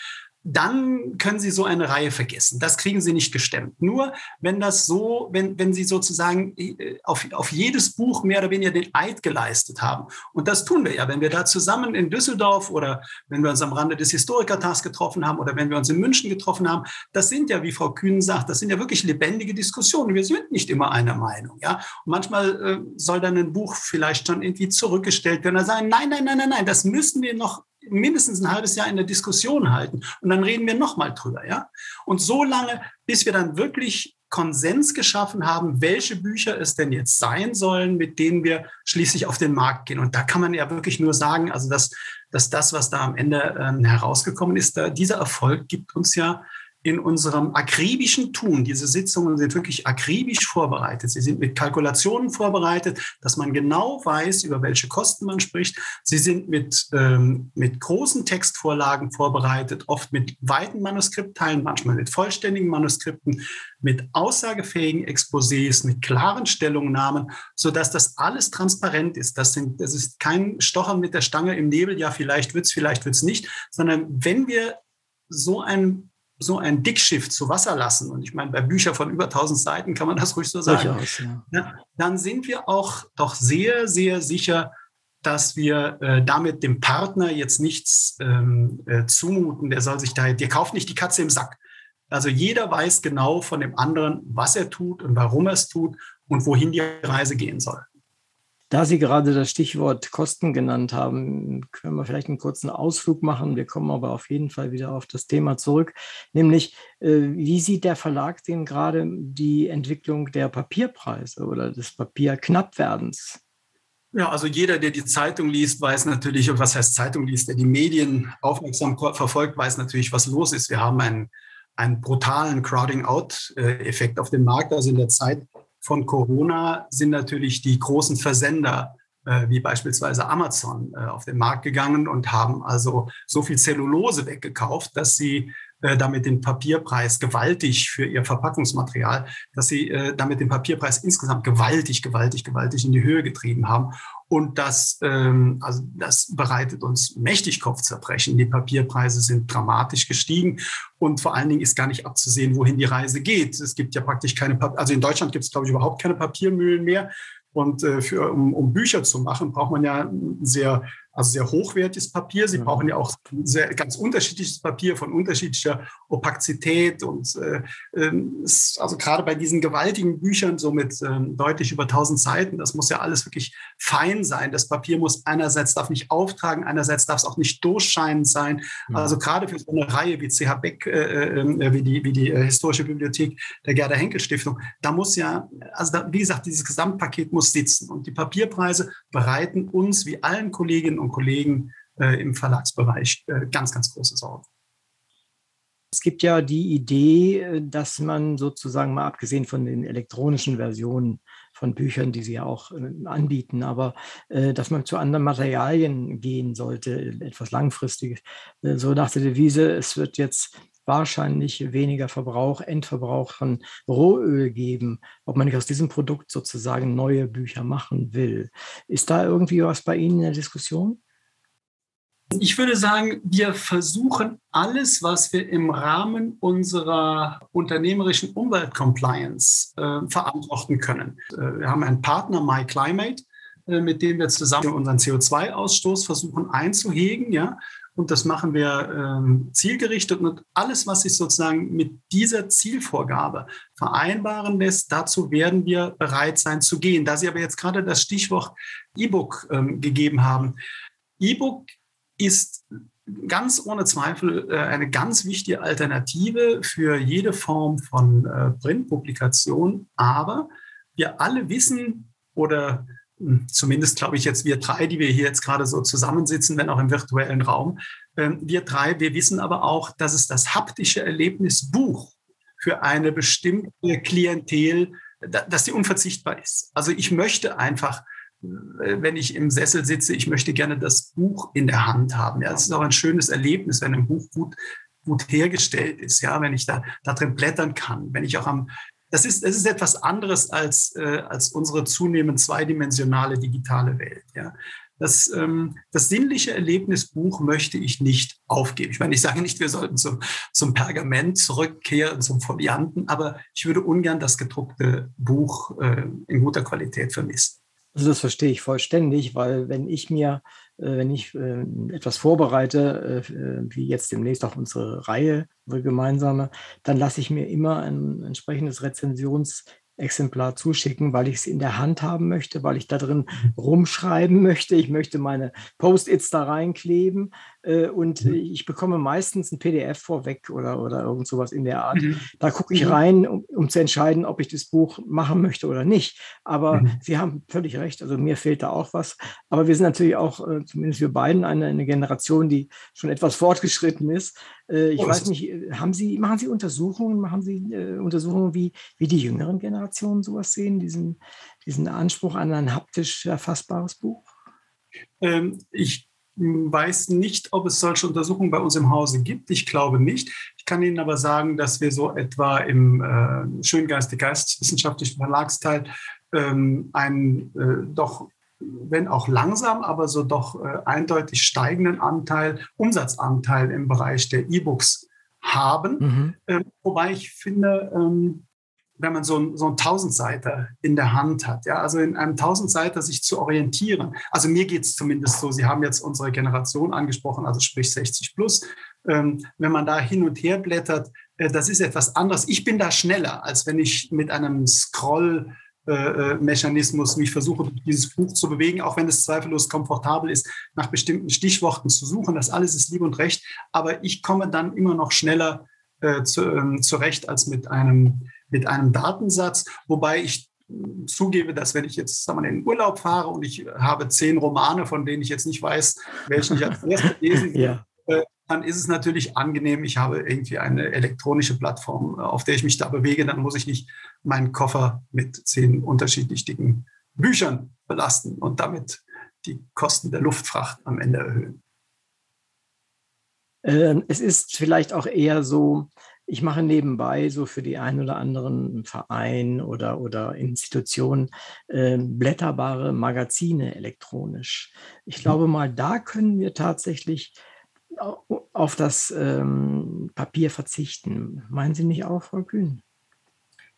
dann können Sie so eine Reihe vergessen. Das kriegen Sie nicht gestemmt. Nur wenn das so, wenn, wenn Sie sozusagen äh, auf, auf jedes Buch mehr oder weniger den Eid geleistet haben. Und das tun wir ja, wenn wir da zusammen in Düsseldorf oder wenn wir uns am Rande des Historikertags getroffen haben oder wenn wir uns in München getroffen haben. Das sind ja, wie Frau Kühn sagt, das sind ja wirklich lebendige Diskussionen. Wir sind nicht immer einer Meinung. Ja? Und manchmal äh, soll dann ein Buch vielleicht schon irgendwie zurückgestellt werden. Da sagen, nein, nein, nein, nein, nein, das müssen wir noch mindestens ein halbes Jahr in der Diskussion halten und dann reden wir nochmal drüber, ja. Und so lange, bis wir dann wirklich Konsens geschaffen haben, welche Bücher es denn jetzt sein sollen, mit denen wir schließlich auf den Markt gehen. Und da kann man ja wirklich nur sagen, also dass, dass das, was da am Ende ähm, herausgekommen ist, da, dieser Erfolg gibt uns ja in unserem akribischen Tun. Diese Sitzungen sind wirklich akribisch vorbereitet. Sie sind mit Kalkulationen vorbereitet, dass man genau weiß, über welche Kosten man spricht. Sie sind mit, ähm, mit großen Textvorlagen vorbereitet, oft mit weiten Manuskriptteilen, manchmal mit vollständigen Manuskripten, mit aussagefähigen Exposés, mit klaren Stellungnahmen, sodass das alles transparent ist. Das, sind, das ist kein Stochern mit der Stange im Nebel, ja, vielleicht wird's, vielleicht wird's nicht, sondern wenn wir so ein so ein Dickschiff zu Wasser lassen, und ich meine, bei Büchern von über 1000 Seiten kann man das ruhig so sagen, Durchaus, ja. Ja, dann sind wir auch doch sehr, sehr sicher, dass wir äh, damit dem Partner jetzt nichts ähm, äh, zumuten. Der soll sich da, der kauft nicht die Katze im Sack. Also jeder weiß genau von dem anderen, was er tut und warum er es tut und wohin die Reise gehen soll. Da Sie gerade das Stichwort Kosten genannt haben, können wir vielleicht einen kurzen Ausflug machen. Wir kommen aber auf jeden Fall wieder auf das Thema zurück, nämlich äh, wie sieht der Verlag denn gerade die Entwicklung der Papierpreise oder des Papierknappwerdens? Ja, also jeder, der die Zeitung liest, weiß natürlich, was heißt Zeitung liest, der die Medien aufmerksam verfolgt, weiß natürlich, was los ist. Wir haben einen, einen brutalen Crowding-out-Effekt auf dem Markt. Also in der Zeit von Corona sind natürlich die großen Versender äh, wie beispielsweise Amazon äh, auf den Markt gegangen und haben also so viel Zellulose weggekauft, dass sie äh, damit den Papierpreis gewaltig für ihr Verpackungsmaterial, dass sie äh, damit den Papierpreis insgesamt gewaltig, gewaltig, gewaltig in die Höhe getrieben haben. Und das, ähm, also das bereitet uns mächtig Kopfzerbrechen. Die Papierpreise sind dramatisch gestiegen und vor allen Dingen ist gar nicht abzusehen, wohin die Reise geht. Es gibt ja praktisch keine, Pap also in Deutschland gibt es, glaube ich, überhaupt keine Papiermühlen mehr. Und äh, für, um, um Bücher zu machen, braucht man ja sehr also sehr hochwertiges Papier. Sie mhm. brauchen ja auch sehr, ganz unterschiedliches Papier von unterschiedlicher Opazität und äh, ähm, also gerade bei diesen gewaltigen Büchern so mit ähm, deutlich über 1000 Seiten, das muss ja alles wirklich fein sein. Das Papier muss einerseits darf nicht auftragen, einerseits darf es auch nicht durchscheinend sein. Mhm. Also gerade für so eine Reihe wie CH Beck, äh, äh, äh, wie die, wie die äh, Historische Bibliothek der Gerda Henkel Stiftung, da muss ja, also da, wie gesagt, dieses Gesamtpaket muss sitzen und die Papierpreise bereiten uns wie allen Kolleginnen und und Kollegen äh, im Verlagsbereich äh, ganz, ganz große Sorgen. Es gibt ja die Idee, äh, dass man sozusagen mal abgesehen von den elektronischen Versionen von Büchern, die sie ja auch anbieten, aber dass man zu anderen Materialien gehen sollte, etwas langfristig. Äh, so nach der Devise, es wird jetzt wahrscheinlich weniger Verbrauch, Endverbrauch von Rohöl geben, ob man nicht aus diesem Produkt sozusagen neue Bücher machen will. Ist da irgendwie was bei Ihnen in der Diskussion? Ich würde sagen, wir versuchen alles, was wir im Rahmen unserer unternehmerischen Umweltcompliance äh, verantworten können. Äh, wir haben einen Partner, MyClimate, äh, mit dem wir zusammen unseren CO2-Ausstoß versuchen einzuhegen. Ja? Und das machen wir ähm, zielgerichtet und alles, was sich sozusagen mit dieser Zielvorgabe vereinbaren lässt, dazu werden wir bereit sein zu gehen. Da Sie aber jetzt gerade das Stichwort E-Book ähm, gegeben haben, E-Book ist ganz ohne Zweifel äh, eine ganz wichtige Alternative für jede Form von äh, Printpublikation. Aber wir alle wissen oder zumindest glaube ich jetzt wir drei, die wir hier jetzt gerade so zusammensitzen, wenn auch im virtuellen Raum, ähm, wir drei, wir wissen aber auch, dass es das haptische Erlebnis Buch für eine bestimmte Klientel, dass die unverzichtbar ist. Also ich möchte einfach äh, wenn ich im Sessel sitze, ich möchte gerne das Buch in der Hand haben. Ja, es ist auch ein schönes Erlebnis, wenn ein Buch gut, gut hergestellt ist, ja, wenn ich da, da drin blättern kann, wenn ich auch am, das ist, das ist etwas anderes als, äh, als unsere zunehmend zweidimensionale digitale Welt, ja. Das, ähm, das sinnliche Erlebnisbuch möchte ich nicht aufgeben. Ich meine, ich sage nicht, wir sollten zum, zum Pergament zurückkehren, zum Folianten, aber ich würde ungern das gedruckte Buch äh, in guter Qualität vermissen. Also das verstehe ich vollständig, weil wenn ich mir, wenn ich äh, etwas vorbereite, äh, wie jetzt demnächst auch unsere Reihe, unsere gemeinsame, dann lasse ich mir immer ein entsprechendes Rezensions- Exemplar zuschicken, weil ich es in der Hand haben möchte, weil ich da drin mhm. rumschreiben möchte. Ich möchte meine Post-its da reinkleben äh, und mhm. ich bekomme meistens ein PDF vorweg oder, oder irgend sowas in der Art. Mhm. Da gucke ich mhm. rein, um, um, zu entscheiden, ob ich das Buch machen möchte oder nicht. Aber mhm. Sie haben völlig recht, also mir fehlt da auch was. Aber wir sind natürlich auch, äh, zumindest wir beiden, eine, eine Generation, die schon etwas fortgeschritten ist. Äh, ich oh, weiß nicht, äh, haben Sie, machen Sie Untersuchungen, machen Sie äh, Untersuchungen, wie, wie die jüngeren Generationen sowas sehen, diesen, diesen Anspruch an ein haptisch erfassbares Buch? Ähm, ich weiß nicht, ob es solche Untersuchungen bei uns im Hause gibt. Ich glaube nicht. Ich kann Ihnen aber sagen, dass wir so etwa im äh, Schöngeistig geisteswissenschaftlichen Verlagsteil ähm, einen äh, doch wenn auch langsam, aber so doch äh, eindeutig steigenden Anteil, Umsatzanteil im Bereich der E-Books haben. Mhm. Äh, wobei ich finde, ähm, wenn man so, ein, so einen Tausendseiter in der Hand hat, ja, also in einem Tausendseiter sich zu orientieren. Also mir geht es zumindest so, Sie haben jetzt unsere Generation angesprochen, also sprich 60 plus. Ähm, wenn man da hin und her blättert, äh, das ist etwas anderes. Ich bin da schneller, als wenn ich mit einem Scroll äh, äh, Mechanismus, mich versuche, dieses Buch zu bewegen, auch wenn es zweifellos komfortabel ist, nach bestimmten Stichworten zu suchen. Das alles ist lieb und recht, aber ich komme dann immer noch schneller äh, zu, ähm, zurecht als mit einem, mit einem Datensatz, wobei ich zugebe, dass wenn ich jetzt sagen wir, in den Urlaub fahre und ich habe zehn Romane, von denen ich jetzt nicht weiß, welchen ich als erstes lesen will, ja. äh, dann ist es natürlich angenehm, ich habe irgendwie eine elektronische Plattform, auf der ich mich da bewege, dann muss ich nicht meinen Koffer mit zehn unterschiedlich dicken Büchern belasten und damit die Kosten der Luftfracht am Ende erhöhen. Ähm, es ist vielleicht auch eher so, ich mache nebenbei so für die einen oder anderen Verein oder, oder Institution äh, blätterbare Magazine elektronisch. Ich mhm. glaube mal, da können wir tatsächlich auf das ähm, Papier verzichten. Meinen Sie nicht auch, Frau Kühn?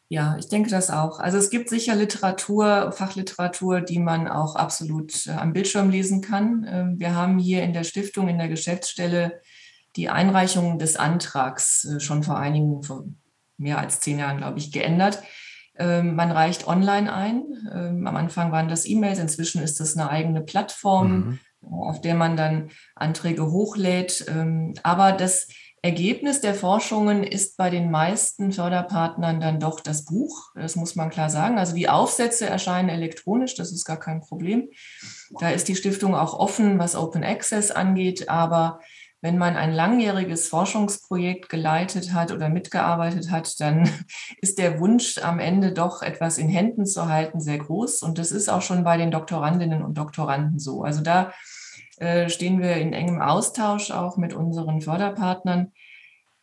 Ja, ich denke das auch. Also es gibt sicher Literatur, Fachliteratur, die man auch absolut äh, am Bildschirm lesen kann. Äh, wir haben hier in der Stiftung, in der Geschäftsstelle die Einreichung des Antrags äh, schon vor einigen, vor mehr als zehn Jahren, glaube ich, geändert. Ähm, man reicht online ein. Ähm, am Anfang waren das E-Mails, inzwischen ist das eine eigene Plattform. Mhm auf der man dann Anträge hochlädt. Ähm, aber das Ergebnis der Forschungen ist bei den meisten Förderpartnern dann doch das Buch. Das muss man klar sagen. Also die Aufsätze erscheinen elektronisch, das ist gar kein Problem. Da ist die Stiftung auch offen, was Open Access angeht. Aber wenn man ein langjähriges Forschungsprojekt geleitet hat oder mitgearbeitet hat, dann ist der Wunsch am Ende doch etwas in Händen zu halten sehr groß. Und das ist auch schon bei den Doktorandinnen und Doktoranden so. Also da äh, stehen wir in engem Austausch auch mit unseren Förderpartnern.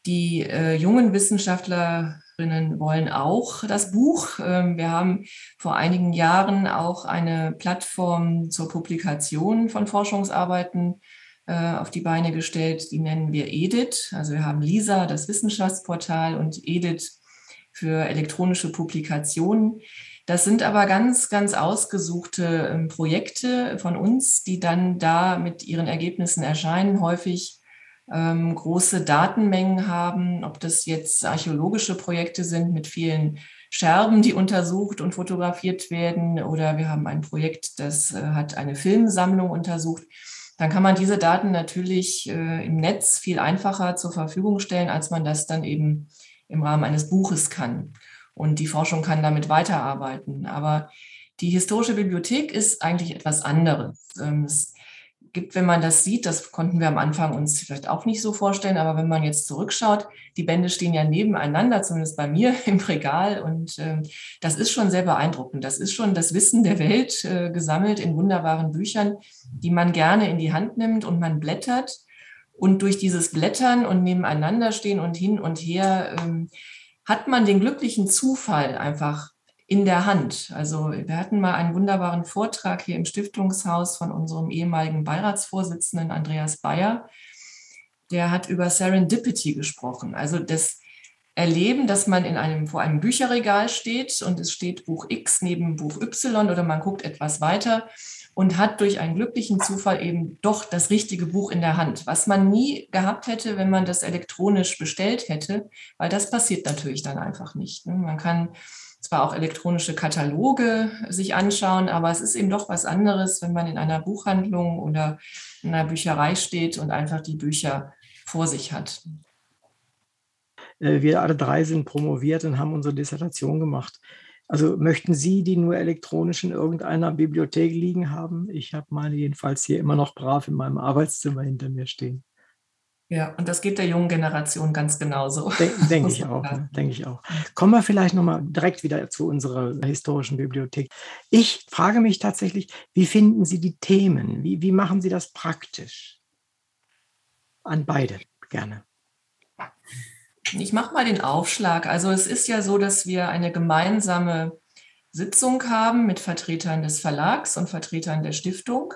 Die äh, jungen Wissenschaftlerinnen wollen auch das Buch. Ähm, wir haben vor einigen Jahren auch eine Plattform zur Publikation von Forschungsarbeiten äh, auf die Beine gestellt. Die nennen wir EDIT. Also wir haben LISA, das Wissenschaftsportal, und EDIT für elektronische Publikationen. Das sind aber ganz, ganz ausgesuchte ähm, Projekte von uns, die dann da mit ihren Ergebnissen erscheinen, häufig ähm, große Datenmengen haben, ob das jetzt archäologische Projekte sind mit vielen Scherben, die untersucht und fotografiert werden, oder wir haben ein Projekt, das äh, hat eine Filmsammlung untersucht. Dann kann man diese Daten natürlich äh, im Netz viel einfacher zur Verfügung stellen, als man das dann eben im Rahmen eines Buches kann. Und die Forschung kann damit weiterarbeiten. Aber die historische Bibliothek ist eigentlich etwas anderes. Ähm, es gibt, wenn man das sieht, das konnten wir am Anfang uns vielleicht auch nicht so vorstellen, aber wenn man jetzt zurückschaut, die Bände stehen ja nebeneinander, zumindest bei mir im Regal und äh, das ist schon sehr beeindruckend. Das ist schon das Wissen der Welt äh, gesammelt in wunderbaren Büchern, die man gerne in die Hand nimmt und man blättert und durch dieses Blättern und nebeneinander stehen und hin und her ähm, hat man den glücklichen Zufall einfach in der Hand. Also wir hatten mal einen wunderbaren Vortrag hier im Stiftungshaus von unserem ehemaligen Beiratsvorsitzenden Andreas Bayer. Der hat über Serendipity gesprochen, also das Erleben, dass man in einem, vor einem Bücherregal steht und es steht Buch X neben Buch Y oder man guckt etwas weiter und hat durch einen glücklichen Zufall eben doch das richtige Buch in der Hand, was man nie gehabt hätte, wenn man das elektronisch bestellt hätte, weil das passiert natürlich dann einfach nicht. Ne? Man kann zwar auch elektronische Kataloge sich anschauen, aber es ist eben doch was anderes, wenn man in einer Buchhandlung oder in einer Bücherei steht und einfach die Bücher vor sich hat. Äh, wir alle drei sind promoviert und haben unsere Dissertation gemacht. Also möchten Sie die nur elektronisch in irgendeiner Bibliothek liegen haben? Ich habe meine jedenfalls hier immer noch brav in meinem Arbeitszimmer hinter mir stehen. Ja, und das geht der jungen Generation ganz genauso. Denke denk ich auch, ne? denke ich auch. Kommen wir vielleicht nochmal direkt wieder zu unserer historischen Bibliothek. Ich frage mich tatsächlich, wie finden Sie die Themen? Wie, wie machen Sie das praktisch? An beide gerne. Ich mache mal den Aufschlag. Also es ist ja so, dass wir eine gemeinsame Sitzung haben mit Vertretern des Verlags und Vertretern der Stiftung.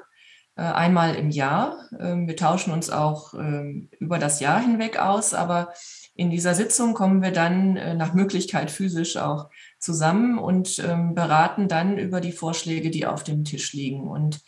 Äh, einmal im Jahr. Ähm, wir tauschen uns auch ähm, über das Jahr hinweg aus, aber in dieser Sitzung kommen wir dann äh, nach Möglichkeit physisch auch zusammen und ähm, beraten dann über die Vorschläge, die auf dem Tisch liegen. Und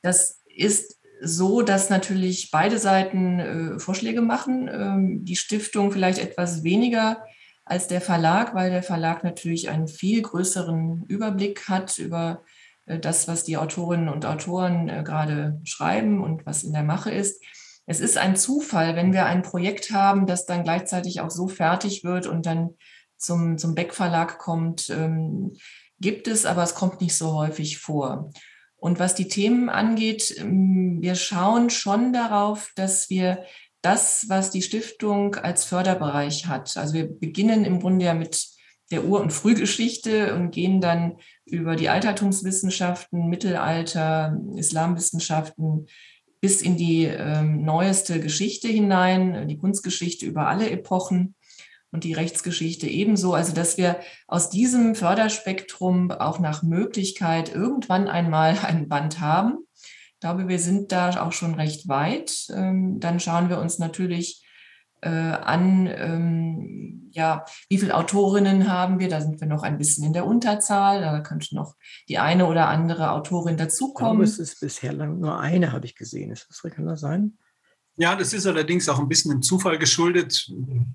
das ist so, dass natürlich beide Seiten äh, Vorschläge machen. Die Stiftung vielleicht etwas weniger als der Verlag, weil der Verlag natürlich einen viel größeren Überblick hat über äh, das, was die Autorinnen und Autoren äh, gerade schreiben und was in der Mache ist. Es ist ein Zufall, wenn wir ein Projekt haben, das dann gleichzeitig auch so fertig wird und dann zum, zum Beck Verlag kommt, ähm, gibt es, aber es kommt nicht so häufig vor. Und was die Themen angeht, ähm, wir schauen schon darauf, dass wir das, was die Stiftung als Förderbereich hat, also wir beginnen im Grunde ja mit der Ur- und Frühgeschichte und gehen dann über die Altertumswissenschaften, Mittelalter, Islamwissenschaften bis in die ähm, neueste Geschichte hinein, die Kunstgeschichte über alle Epochen und die Rechtsgeschichte ebenso. Also dass wir aus diesem Förderspektrum auch nach Möglichkeit irgendwann einmal ein Band haben. Ich glaube, wir sind da auch schon recht weit. Ähm, dann schauen wir uns natürlich äh, an, ähm, ja, wie viele Autorinnen haben wir? Da sind wir noch ein bisschen in der Unterzahl. Da könnte noch die eine oder andere Autorin dazukommen. es ist bisher nur eine, habe ich gesehen. Ist das, kann das sein? Ja, das ist allerdings auch ein bisschen dem Zufall geschuldet.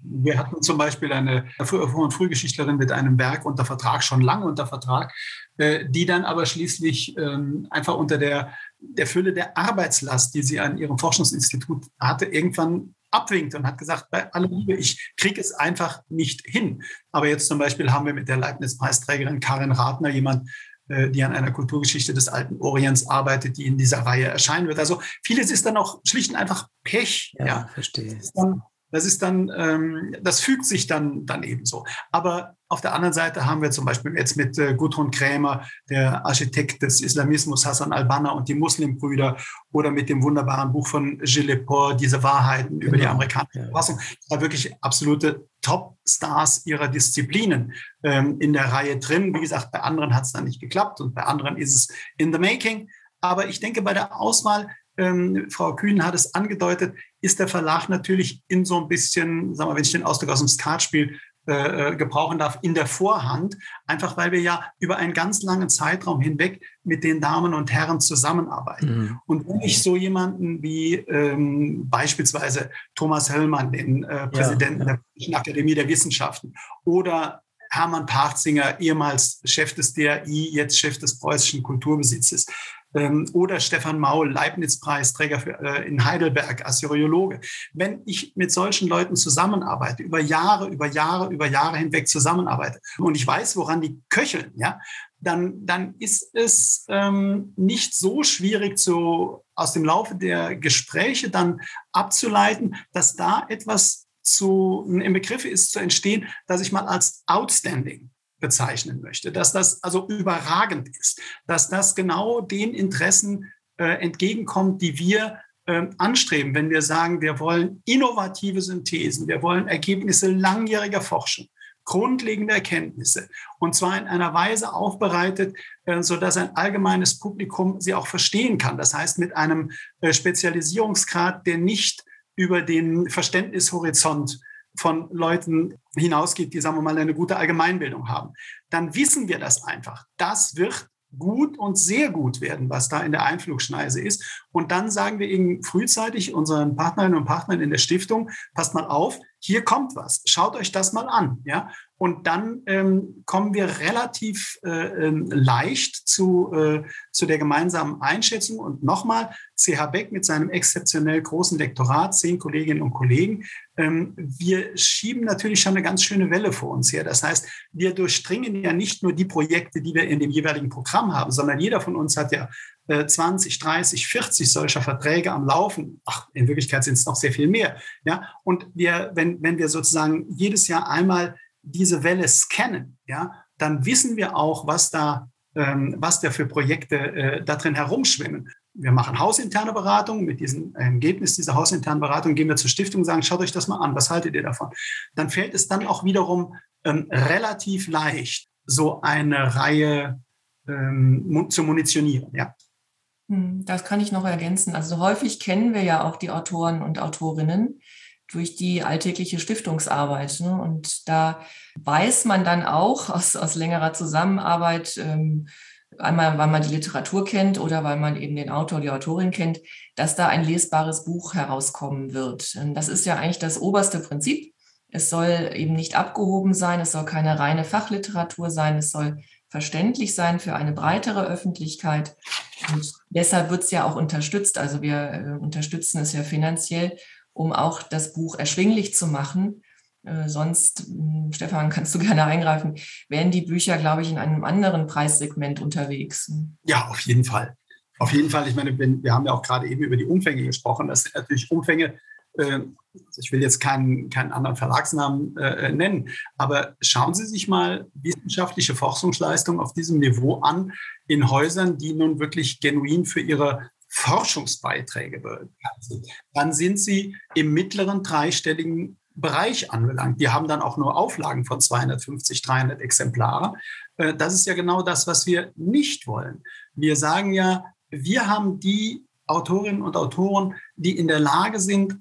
Wir hatten zum Beispiel eine Vor- und Frühgeschichtlerin mit einem Werk unter Vertrag, schon lange unter Vertrag, äh, die dann aber schließlich ähm, einfach unter der, der Fülle der Arbeitslast, die sie an ihrem Forschungsinstitut hatte, irgendwann abwinkt und hat gesagt, bei aller Liebe, ich kriege es einfach nicht hin. Aber jetzt zum Beispiel haben wir mit der Leibniz-Preisträgerin Karin Ratner jemand, äh, die an einer Kulturgeschichte des alten Orients arbeitet, die in dieser Reihe erscheinen wird. Also vieles ist dann auch schlicht und einfach Pech. Ja, ja. verstehe. Das ist dann, das, ist dann ähm, das fügt sich dann, dann ebenso. Aber auf der anderen Seite haben wir zum Beispiel jetzt mit äh, Gudrun Krämer, der Architekt des Islamismus, Hassan al-Banna und die Muslimbrüder, oder mit dem wunderbaren Buch von Gilles Lepore, diese Wahrheiten genau. über die genau, amerikanische Verfassung, da wirklich absolute Top-Stars ihrer Disziplinen ähm, in der Reihe drin. Wie gesagt, bei anderen hat es dann nicht geklappt und bei anderen ist es in the making. Aber ich denke, bei der Auswahl ähm, Frau Kühn hat es angedeutet, ist der Verlag natürlich in so ein bisschen, sagen wir, wenn ich den Ausdruck aus dem Skatspiel äh, äh, gebrauchen darf, in der Vorhand, einfach weil wir ja über einen ganz langen Zeitraum hinweg mit den Damen und Herren zusammenarbeiten. Mhm. Und wenn ich so jemanden wie ähm, beispielsweise Thomas Hellmann, den äh, Präsidenten ja, ja. der Akademie der Wissenschaften, oder Hermann Parzinger, ehemals Chef des DRI, jetzt Chef des preußischen Kulturbesitzes, ähm, oder Stefan Maul, Leibniz-Preisträger äh, in Heidelberg, Assyriologe. Wenn ich mit solchen Leuten zusammenarbeite, über Jahre, über Jahre, über Jahre hinweg zusammenarbeite und ich weiß, woran die köcheln, ja, dann, dann ist es ähm, nicht so schwierig, zu, aus dem Laufe der Gespräche dann abzuleiten, dass da etwas zu, im Begriff ist zu entstehen, dass ich mal als outstanding bezeichnen möchte, dass das also überragend ist, dass das genau den Interessen äh, entgegenkommt, die wir äh, anstreben, wenn wir sagen, wir wollen innovative Synthesen, wir wollen Ergebnisse langjähriger Forschung, grundlegende Erkenntnisse und zwar in einer Weise aufbereitet, äh, so dass ein allgemeines Publikum sie auch verstehen kann. Das heißt mit einem äh, Spezialisierungsgrad, der nicht über den Verständnishorizont von Leuten hinausgeht, die, sagen wir mal, eine gute Allgemeinbildung haben, dann wissen wir das einfach. Das wird gut und sehr gut werden, was da in der Einflugschneise ist. Und dann sagen wir eben frühzeitig unseren Partnerinnen und Partnern in der Stiftung, passt mal auf, hier kommt was, schaut euch das mal an. Ja? Und dann ähm, kommen wir relativ äh, ähm, leicht zu, äh, zu der gemeinsamen Einschätzung. Und nochmal, CH Beck mit seinem exzeptionell großen Lektorat, zehn Kolleginnen und Kollegen, ähm, wir schieben natürlich schon eine ganz schöne Welle vor uns her. Das heißt, wir durchdringen ja nicht nur die Projekte, die wir in dem jeweiligen Programm haben, sondern jeder von uns hat ja 20, 30, 40 solcher Verträge am Laufen. Ach, in Wirklichkeit sind es noch sehr viel mehr. Ja, und wir, wenn, wenn wir sozusagen jedes Jahr einmal diese Welle scannen, ja, dann wissen wir auch, was da, ähm, was da für Projekte äh, da drin herumschwimmen. Wir machen hausinterne Beratung. Mit diesem Ergebnis dieser hausinternen Beratung gehen wir zur Stiftung und sagen, schaut euch das mal an, was haltet ihr davon? Dann fällt es dann auch wiederum ähm, relativ leicht, so eine Reihe ähm, zu munitionieren. Ja. Hm, das kann ich noch ergänzen. Also häufig kennen wir ja auch die Autoren und Autorinnen durch die alltägliche Stiftungsarbeit. Ne? Und da weiß man dann auch aus, aus längerer Zusammenarbeit, ähm, einmal weil man die Literatur kennt oder weil man eben den Autor, die Autorin kennt, dass da ein lesbares Buch herauskommen wird. Das ist ja eigentlich das oberste Prinzip. Es soll eben nicht abgehoben sein, es soll keine reine Fachliteratur sein, es soll verständlich sein für eine breitere Öffentlichkeit. Und deshalb wird es ja auch unterstützt. Also wir äh, unterstützen es ja finanziell, um auch das Buch erschwinglich zu machen. Äh, sonst, hm, Stefan, kannst du gerne eingreifen, wären die Bücher, glaube ich, in einem anderen Preissegment unterwegs. Ja, auf jeden Fall. Auf jeden Fall. Ich meine, wir haben ja auch gerade eben über die Umfänge gesprochen. Das sind natürlich Umfänge, ähm, ich will jetzt keinen, keinen anderen Verlagsnamen äh, nennen, aber schauen Sie sich mal wissenschaftliche Forschungsleistungen auf diesem Niveau an in Häusern, die nun wirklich genuin für ihre Forschungsbeiträge bekannt sind. Dann sind sie im mittleren dreistelligen Bereich anbelangt. Die haben dann auch nur Auflagen von 250, 300 Exemplare. Äh, das ist ja genau das, was wir nicht wollen. Wir sagen ja, wir haben die Autorinnen und Autoren, die in der Lage sind,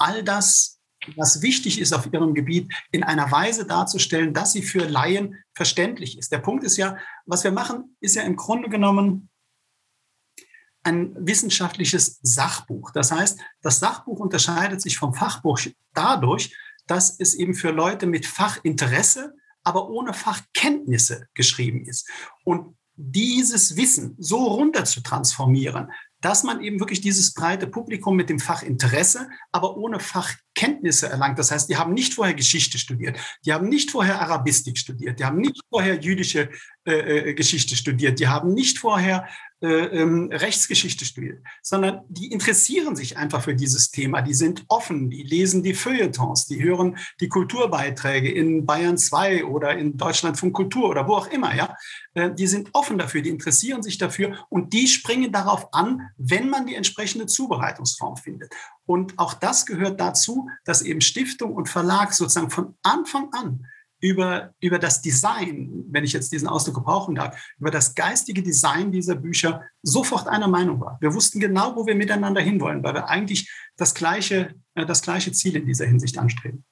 all das, was wichtig ist auf ihrem Gebiet, in einer Weise darzustellen, dass sie für Laien verständlich ist. Der Punkt ist ja, was wir machen, ist ja im Grunde genommen ein wissenschaftliches Sachbuch. Das heißt, das Sachbuch unterscheidet sich vom Fachbuch dadurch, dass es eben für Leute mit Fachinteresse, aber ohne Fachkenntnisse geschrieben ist. Und dieses Wissen so runter zu transformieren, dass man eben wirklich dieses breite Publikum mit dem Fachinteresse, aber ohne Fachkenntnisse erlangt. Das heißt, die haben nicht vorher Geschichte studiert, die haben nicht vorher Arabistik studiert, die haben nicht vorher jüdische äh, äh Geschichte studiert, die haben nicht vorher ähm, Rechtsgeschichte studiert, sondern die interessieren sich einfach für dieses Thema. Die sind offen, die lesen die Feuilletons, die hören die Kulturbeiträge in Bayern 2 oder in Deutschland von Kultur oder wo auch immer. Ja, äh, die sind offen dafür, die interessieren sich dafür und die springen darauf an, wenn man die entsprechende Zubereitungsform findet. Und auch das gehört dazu, dass eben Stiftung und Verlag sozusagen von Anfang an über, über das Design, wenn ich jetzt diesen Ausdruck gebrauchen darf, über das geistige Design dieser Bücher sofort einer Meinung war. Wir wussten genau, wo wir miteinander hinwollen, weil wir eigentlich das gleiche, äh, das gleiche Ziel in dieser Hinsicht anstreben.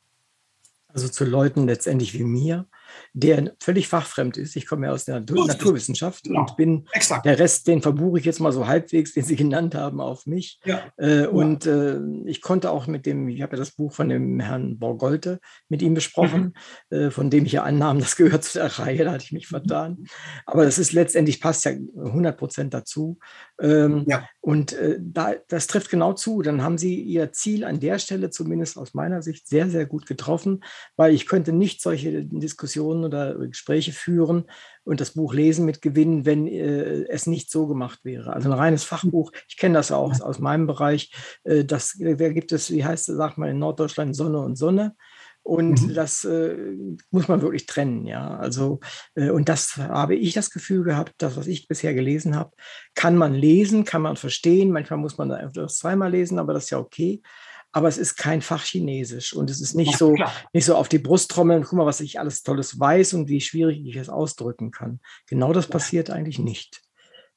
Also zu Leuten letztendlich wie mir, der völlig fachfremd ist. Ich komme ja aus der Natur Naturwissenschaft Genau. und bin Exakt. der Rest, den verbuche ich jetzt mal so halbwegs, den Sie genannt haben, auf mich. Ja. Äh, Und äh, ich konnte auch mit dem, ich habe ja das Buch von dem Herrn Borgolte mit ihm besprochen, Mhm. äh, von dem ich ja annahm, das gehört zu der Reihe, da hatte ich mich vertan. Aber das ist letztendlich passt ja 100 Prozent dazu. Ähm, Ja. Und äh, da, das trifft genau zu. Dann haben Sie Ihr Ziel an der Stelle, zumindest aus meiner Sicht, sehr, sehr gut getroffen, weil ich könnte nicht solche Diskussionen oder Gespräche führen und das Buch lesen mit Gewinn, wenn äh, es nicht so gemacht wäre. Also ein reines Fachbuch, ich kenne das auch aus, meinem Bereich. Äh, das, wer gibt es, wie heißt es, sagt man in Norddeutschland Sonne und Sonne. Und Mhm. das äh, muss man wirklich trennen, ja. Also, äh, und das habe ich das Gefühl gehabt, das, was ich bisher gelesen habe, kann man lesen, kann man verstehen. Manchmal muss man da einfach zweimal lesen, aber das ist ja okay. Aber es ist kein Fachchinesisch und es ist nicht Ja, so, klar. nicht so auf die Brust trommeln, guck mal, was ich alles Tolles weiß und wie schwierig ich es ausdrücken kann. Genau das passiert eigentlich nicht.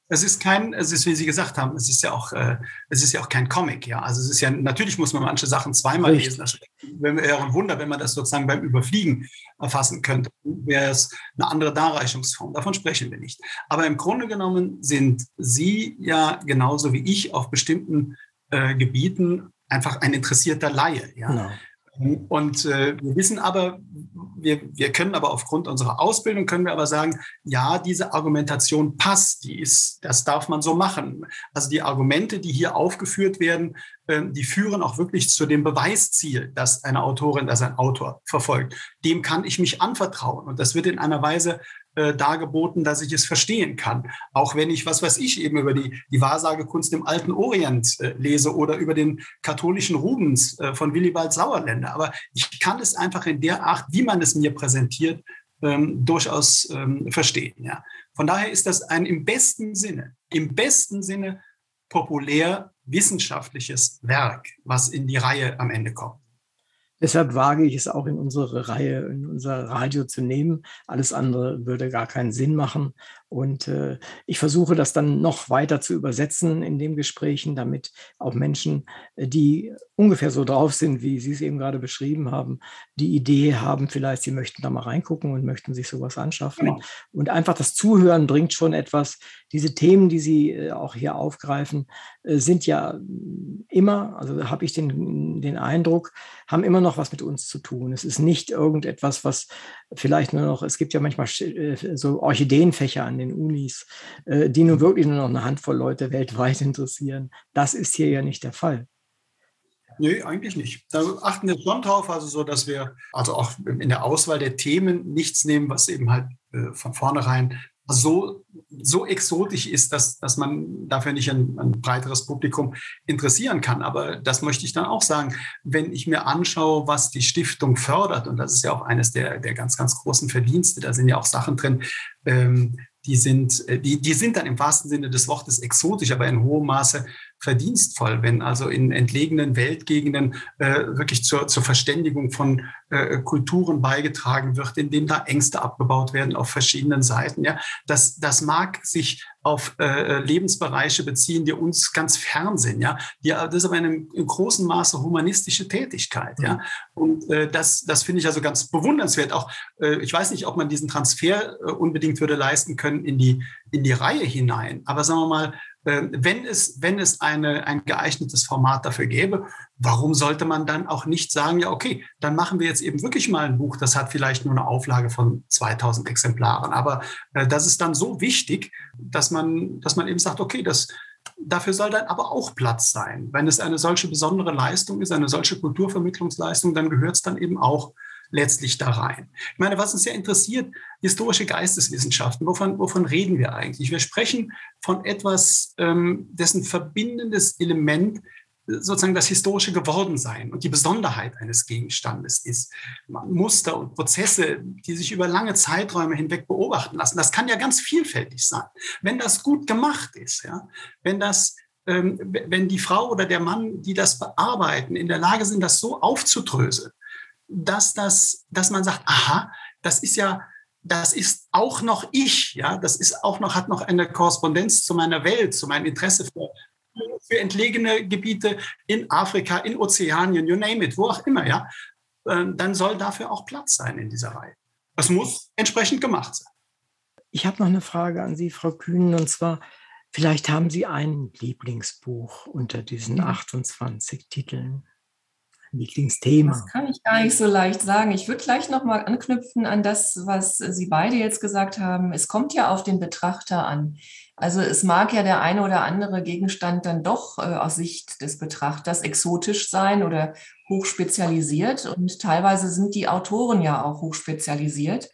Es ist kein, es ist, wie Sie gesagt haben, es ist ja auch, äh, es ist ja auch kein Comic, ja. Also es ist ja, natürlich muss man manche Sachen zweimal Richtig. lesen. Das wäre ein Wunder, wenn man das sozusagen beim Überfliegen erfassen könnte. Wäre es eine andere Darreichungsform. Davon sprechen wir nicht. Aber im Grunde genommen sind Sie ja genauso wie ich auf bestimmten äh, Gebieten einfach ein interessierter Laie, ja. Genau. Und äh, wir wissen aber, wir, wir können aber aufgrund unserer Ausbildung, können wir aber sagen, ja, diese Argumentation passt, die ist, das darf man so machen. Also die Argumente, die hier aufgeführt werden, äh, die führen auch wirklich zu dem Beweisziel, das eine Autorin, das ein Autor verfolgt. Dem kann ich mich anvertrauen. Und das wird in einer Weise äh, dargeboten, dass ich es verstehen kann. Auch wenn ich, was weiß ich, eben über die, die Wahrsagekunst im alten Orient äh, lese oder über den katholischen Rubens äh, von Willibald Sauerländer. Aber ich kann es einfach in der Art, wie man es mir präsentiert, ähm, durchaus ähm, verstehen. Ja. Von daher ist das ein im besten Sinne, im besten Sinne populär wissenschaftliches Werk, was in die Reihe am Ende kommt. Deshalb wage ich es auch in unsere Reihe, in unser Radio zu nehmen. Alles andere würde gar keinen Sinn machen. Und äh, ich versuche das dann noch weiter zu übersetzen in den Gesprächen, damit auch Menschen, äh, die ungefähr so drauf sind, wie Sie es eben gerade beschrieben haben, die Idee haben, vielleicht sie möchten da mal reingucken und möchten sich sowas anschaffen. Genau. Und einfach das Zuhören bringt schon etwas. Diese Themen, die Sie äh, auch hier aufgreifen, äh, sind ja immer, also habe ich den, den Eindruck, haben immer noch was mit uns zu tun. Es ist nicht irgendetwas, was vielleicht nur noch, es gibt ja manchmal äh, so Orchideenfächer an den Unis, äh, die nun wirklich nur noch eine Handvoll Leute weltweit interessieren. Das ist hier ja nicht der Fall. Nee, eigentlich nicht. Da achten wir schon drauf, also so, dass wir also auch in der Auswahl der Themen nichts nehmen, was eben halt äh, von vornherein so, so exotisch ist, dass, dass man dafür nicht ein, ein breiteres Publikum interessieren kann. Aber das möchte ich dann auch sagen, wenn ich mir anschaue, was die Stiftung fördert, und das ist ja auch eines der, der ganz, ganz großen Verdienste, da sind ja auch Sachen drin, ähm, die sind, äh, die, die sind dann im wahrsten Sinne des Wortes exotisch, aber in hohem Maße verdienstvoll, wenn also in entlegenen Weltgegenden äh, wirklich zur, zur Verständigung von äh, Kulturen beigetragen wird, indem da Ängste abgebaut werden auf verschiedenen Seiten. Ja, das, das mag sich auf äh, Lebensbereiche beziehen, die uns ganz fern sind. Ja, die, das ist aber in einem in großen Maße humanistische Tätigkeit. Ja, und äh, das, das finde ich also ganz bewundernswert. Auch äh, ich weiß nicht, ob man diesen Transfer äh, unbedingt würde leisten können in die in die Reihe hinein. Aber sagen wir mal, wenn es, wenn es eine, ein geeignetes Format dafür gäbe, warum sollte man dann auch nicht sagen, ja, okay, dann machen wir jetzt eben wirklich mal ein Buch, das hat vielleicht nur eine Auflage von 2000 Exemplaren. Aber äh, das ist dann so wichtig, dass man, dass man eben sagt, okay, das, dafür soll dann aber auch Platz sein. Wenn es eine solche besondere Leistung ist, eine solche Kulturvermittlungsleistung, dann gehört es dann eben auch letztlich da rein. Ich meine, was uns ja interessiert, historische Geisteswissenschaften, wovon, wovon reden wir eigentlich? Wir sprechen von etwas, ähm, dessen verbindendes Element sozusagen das historische Gewordensein und die Besonderheit eines Gegenstandes ist. Muster und Prozesse, die sich über lange Zeiträume hinweg beobachten lassen. Das kann ja ganz vielfältig sein. Wenn das gut gemacht ist, ja, wenn das ähm, wenn die Frau oder der Mann, die das bearbeiten, in der Lage sind, das so aufzudröseln, dass, das, dass man sagt, aha, das ist ja, das ist auch noch ich, ja, das ist auch noch, hat noch eine Korrespondenz zu meiner Welt, zu meinem Interesse für, für entlegene Gebiete in Afrika, in Ozeanien, you name it, wo auch immer, ja, dann soll dafür auch Platz sein in dieser Reihe. es muss entsprechend gemacht sein. Ich habe noch eine Frage an Sie, Frau Kühn, und zwar, vielleicht haben Sie ein Lieblingsbuch unter diesen 28 Titeln. Lieblingsthema? Das kann ich gar nicht so leicht sagen. Ich würde gleich nochmal anknüpfen an das, was Sie beide jetzt gesagt haben. Es kommt ja auf den Betrachter an. Also es mag ja der eine oder andere Gegenstand dann doch äh, aus Sicht des Betrachters exotisch sein oder hochspezialisiert. Und teilweise sind die Autoren ja auch hochspezialisiert.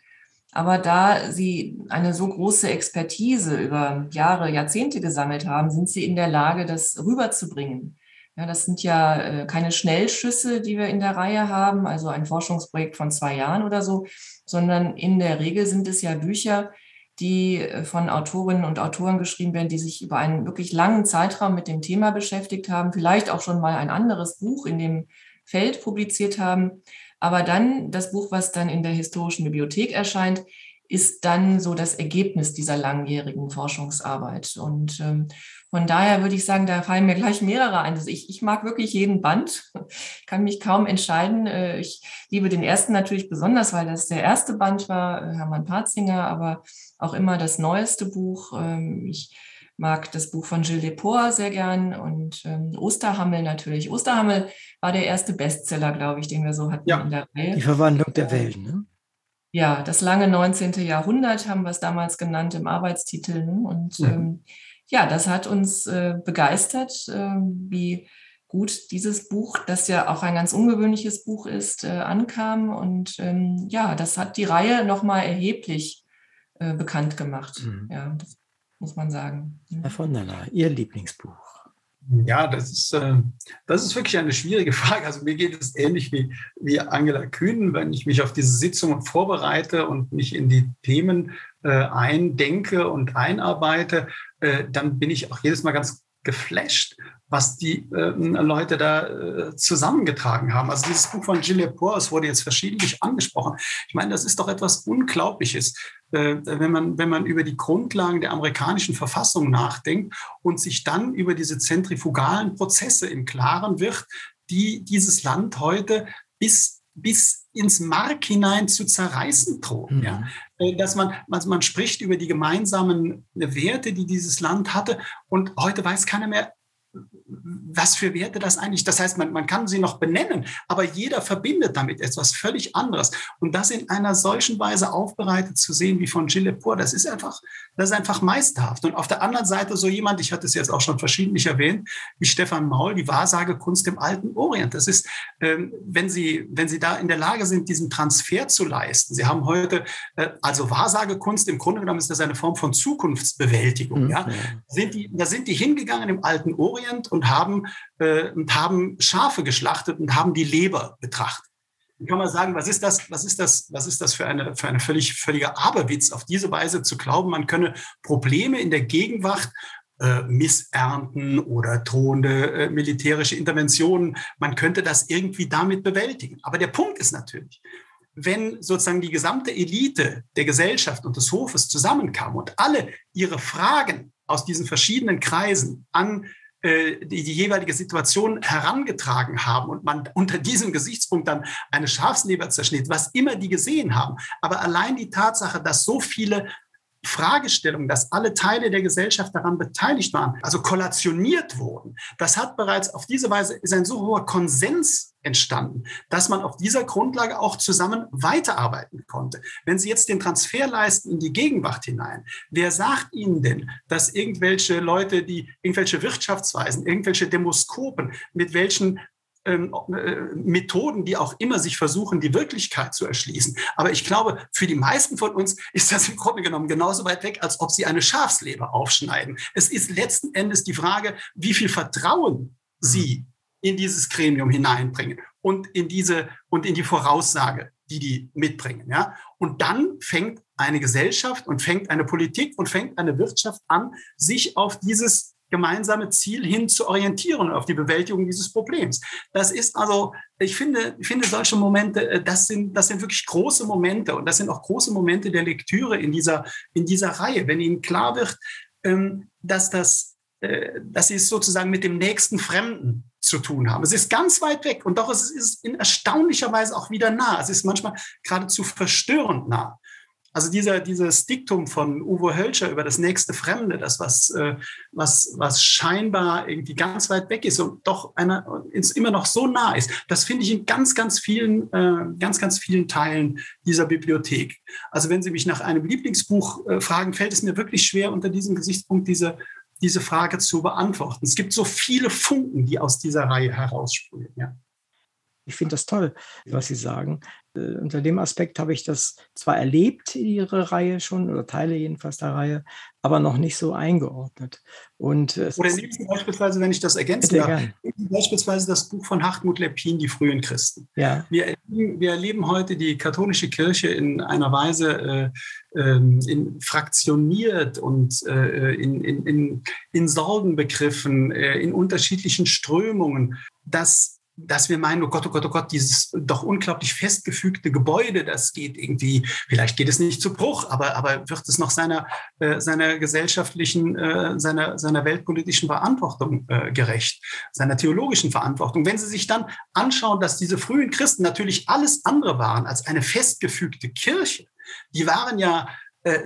Aber da sie eine so große Expertise über Jahre, Jahrzehnte gesammelt haben, sind sie in der Lage, das rüberzubringen. Ja, das sind ja äh, keine Schnellschüsse, die wir in der Reihe haben, also ein Forschungsprojekt von zwei Jahren oder so, sondern in der Regel sind es ja Bücher, die äh, von Autorinnen und Autoren geschrieben werden, die sich über einen wirklich langen Zeitraum mit dem Thema beschäftigt haben, vielleicht auch schon mal ein anderes Buch in dem Feld publiziert haben. Aber dann das Buch, was dann in der historischen Bibliothek erscheint, ist dann so das Ergebnis dieser langjährigen Forschungsarbeit. Und ähm, von daher würde ich sagen, da fallen mir gleich mehrere ein. Also ich, ich mag wirklich jeden Band, kann mich kaum entscheiden. Äh, ich liebe den ersten natürlich besonders, weil das der erste Band war, äh, Hermann Parzinger, aber auch immer das neueste Buch. Ähm, ich mag das Buch von Gilles Deport sehr gern und ähm, Osterhammel natürlich. Osterhammel war der erste Bestseller, glaube ich, den wir so hatten ja, in der Reihe. Die Verwandlung der Welt, ne? Ja, das lange 19. Jahrhundert haben wir es damals genannt im Arbeitstitel. Ne? Und mhm. ähm, ja, das hat uns äh, begeistert, äh, wie gut dieses Buch, das ja auch ein ganz ungewöhnliches Buch ist, äh, ankam. Und ähm, ja, das hat die Reihe nochmal erheblich äh, bekannt gemacht. Mhm. Ja, das muss man sagen. Herr von der Leyen, Ihr Lieblingsbuch. Ja, das ist, äh, das ist wirklich eine schwierige Frage. Also mir geht es ähnlich wie, wie Angela Kühn, wenn ich mich auf diese Sitzungen vorbereite und mich in die Themen äh, eindenke und einarbeite, äh, dann bin ich auch jedes Mal ganz geflasht, was die äh, Leute da äh, zusammengetragen haben. Also dieses Buch von Gilles Poor, wurde jetzt verschiedentlich angesprochen. Ich meine, das ist doch etwas Unglaubliches, wenn, man, wenn man über die Grundlagen der amerikanischen Verfassung nachdenkt und sich dann über diese zentrifugalen Prozesse im Klaren wird, die dieses Land heute bis bis ins Mark hinein zu zerreißen drohen. Mhm. Ja? Äh, dass man, also man spricht über die gemeinsamen Werte, die dieses Land hatte und heute weiß keiner mehr, was für Werte das eigentlich, das heißt, man, man kann sie noch benennen, aber jeder verbindet damit etwas völlig anderes. Und das in einer solchen Weise aufbereitet zu sehen wie von Gilles Lepore, das ist einfach, das ist einfach meisterhaft. Und auf der anderen Seite so jemand, ich hatte es jetzt auch schon verschiedentlich erwähnt, wie Stefan Maul, die Wahrsagekunst im alten Orient. Das ist, ähm, wenn Sie, wenn Sie da in der Lage sind, diesen Transfer zu leisten. Sie haben heute, äh, also Wahrsagekunst, im Grunde genommen ist das eine Form von Zukunftsbewältigung. Mhm. Ja? Da sind die, da sind die hingegangen im alten Orient und haben, äh, und haben Schafe geschlachtet und haben die Leber betrachtet. Dann kann man sagen, was ist das, was ist das, was ist das für eine, für eine völlig, völliger Aberwitz, auf diese Weise zu glauben, man könne Probleme in der Gegenwart äh, Missernten oder drohende äh, militärische Interventionen, man könnte das irgendwie damit bewältigen. Aber der Punkt ist natürlich, wenn sozusagen die gesamte Elite der Gesellschaft und des Hofes zusammenkam und alle ihre Fragen aus diesen verschiedenen Kreisen an die, die jeweilige Situation herangetragen haben und man unter diesem Gesichtspunkt dann eine Schafsleber zerschnitt, was immer die gesehen haben. Aber allein die Tatsache, dass so viele Fragestellungen, dass alle Teile der Gesellschaft daran beteiligt waren, also kollationiert wurden, das hat bereits auf diese Weise ist ein so hoher Konsens entstanden, dass man auf dieser Grundlage auch zusammen weiterarbeiten konnte. Wenn Sie jetzt den Transfer leisten in die Gegenwart hinein, wer sagt Ihnen denn, dass irgendwelche Leute, die irgendwelche Wirtschaftsweisen, irgendwelche Demoskopen, mit welchen Methoden, die auch immer sich versuchen, die Wirklichkeit zu erschließen. Aber ich glaube, für die meisten von uns ist das im Grunde genommen genauso weit weg, als ob sie eine Schafsleber aufschneiden. Es ist letzten Endes die Frage, wie viel Vertrauen sie in dieses Gremium hineinbringen und in diese und in die Voraussage, die die mitbringen. Ja? Und dann fängt eine Gesellschaft und fängt eine Politik und fängt eine Wirtschaft an, sich auf dieses gemeinsame Ziel hin zu orientieren auf die Bewältigung dieses Problems. Das ist also, ich finde, ich finde solche Momente, äh, das sind, das sind wirklich große Momente und das sind auch große Momente der Lektüre in dieser, in dieser Reihe, wenn Ihnen klar wird, ähm, dass das, äh, dass Sie es sozusagen mit dem nächsten Fremden zu tun haben. Es ist ganz weit weg und doch es ist in erstaunlicher Weise auch wieder nah. Es ist manchmal geradezu verstörend nah. Also dieser, dieses Diktum von Uwe Hölscher über das nächste Fremde, das was, äh, was, was scheinbar irgendwie ganz weit weg ist und doch einer, immer noch so nah ist, das finde ich in ganz, ganz vielen, äh, ganz, ganz vielen Teilen dieser Bibliothek. Also wenn Sie mich nach einem Lieblingsbuch äh, fragen, fällt es mir wirklich schwer, unter diesem Gesichtspunkt diese, diese Frage zu beantworten. Es gibt so viele Funken, die aus dieser Reihe heraussprühen. Ja. Ich finde das toll, was Sie sagen. Äh, unter dem Aspekt habe ich das zwar erlebt, Ihre Reihe schon, oder Teile jedenfalls der Reihe, aber noch nicht so eingeordnet. Und oder nehmen Sie beispielsweise, wenn ich das ergänzen darf, beispielsweise das Buch von Hartmut Lepin, Die frühen Christen. Ja. Wir, erleben, wir erleben heute die katholische Kirche in einer Weise äh, ähm, in, fraktioniert und äh, in, in, in, in Sorgen begriffen, äh, in unterschiedlichen Strömungen, dass dass wir meinen, oh Gott, oh Gott, oh Gott, dieses doch unglaublich festgefügte Gebäude, das geht irgendwie, vielleicht geht es nicht zu Bruch, aber, aber wird es noch seiner, äh, seiner gesellschaftlichen, äh, seiner, seiner weltpolitischen Verantwortung äh, gerecht, seiner theologischen Verantwortung. Wenn Sie sich dann anschauen, dass diese frühen Christen natürlich alles andere waren als eine festgefügte Kirche, die waren ja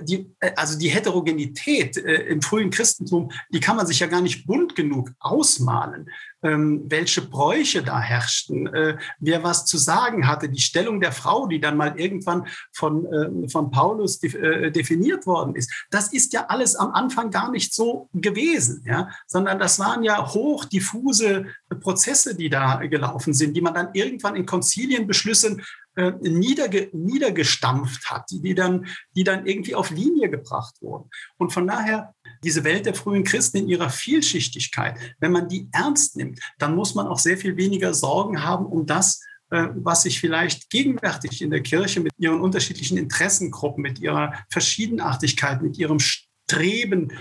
die, äh, also die Heterogenität äh, im frühen Christentum, die kann man sich ja gar nicht bunt genug ausmalen ähm, welche Bräuche da herrschten, äh, wer was zu sagen hatte, die Stellung der Frau, die dann mal irgendwann von, äh, von Paulus de, äh, definiert worden ist. Das ist ja alles am Anfang gar nicht so gewesen, ja? sondern das waren ja hoch diffuse Prozesse, die da gelaufen sind, die man dann irgendwann in Konzilienbeschlüssen äh, niederge, niedergestampft hat, die, die, dann, die dann irgendwie auf Linie gebracht wurden. Und von daher, diese Welt der frühen Christen in ihrer Vielschichtigkeit, wenn man die ernst nimmt, dann muss man auch sehr viel weniger Sorgen haben um das, äh, was sich vielleicht gegenwärtig in der Kirche mit ihren unterschiedlichen Interessengruppen, mit ihrer Verschiedenartigkeit, mit ihrem Streben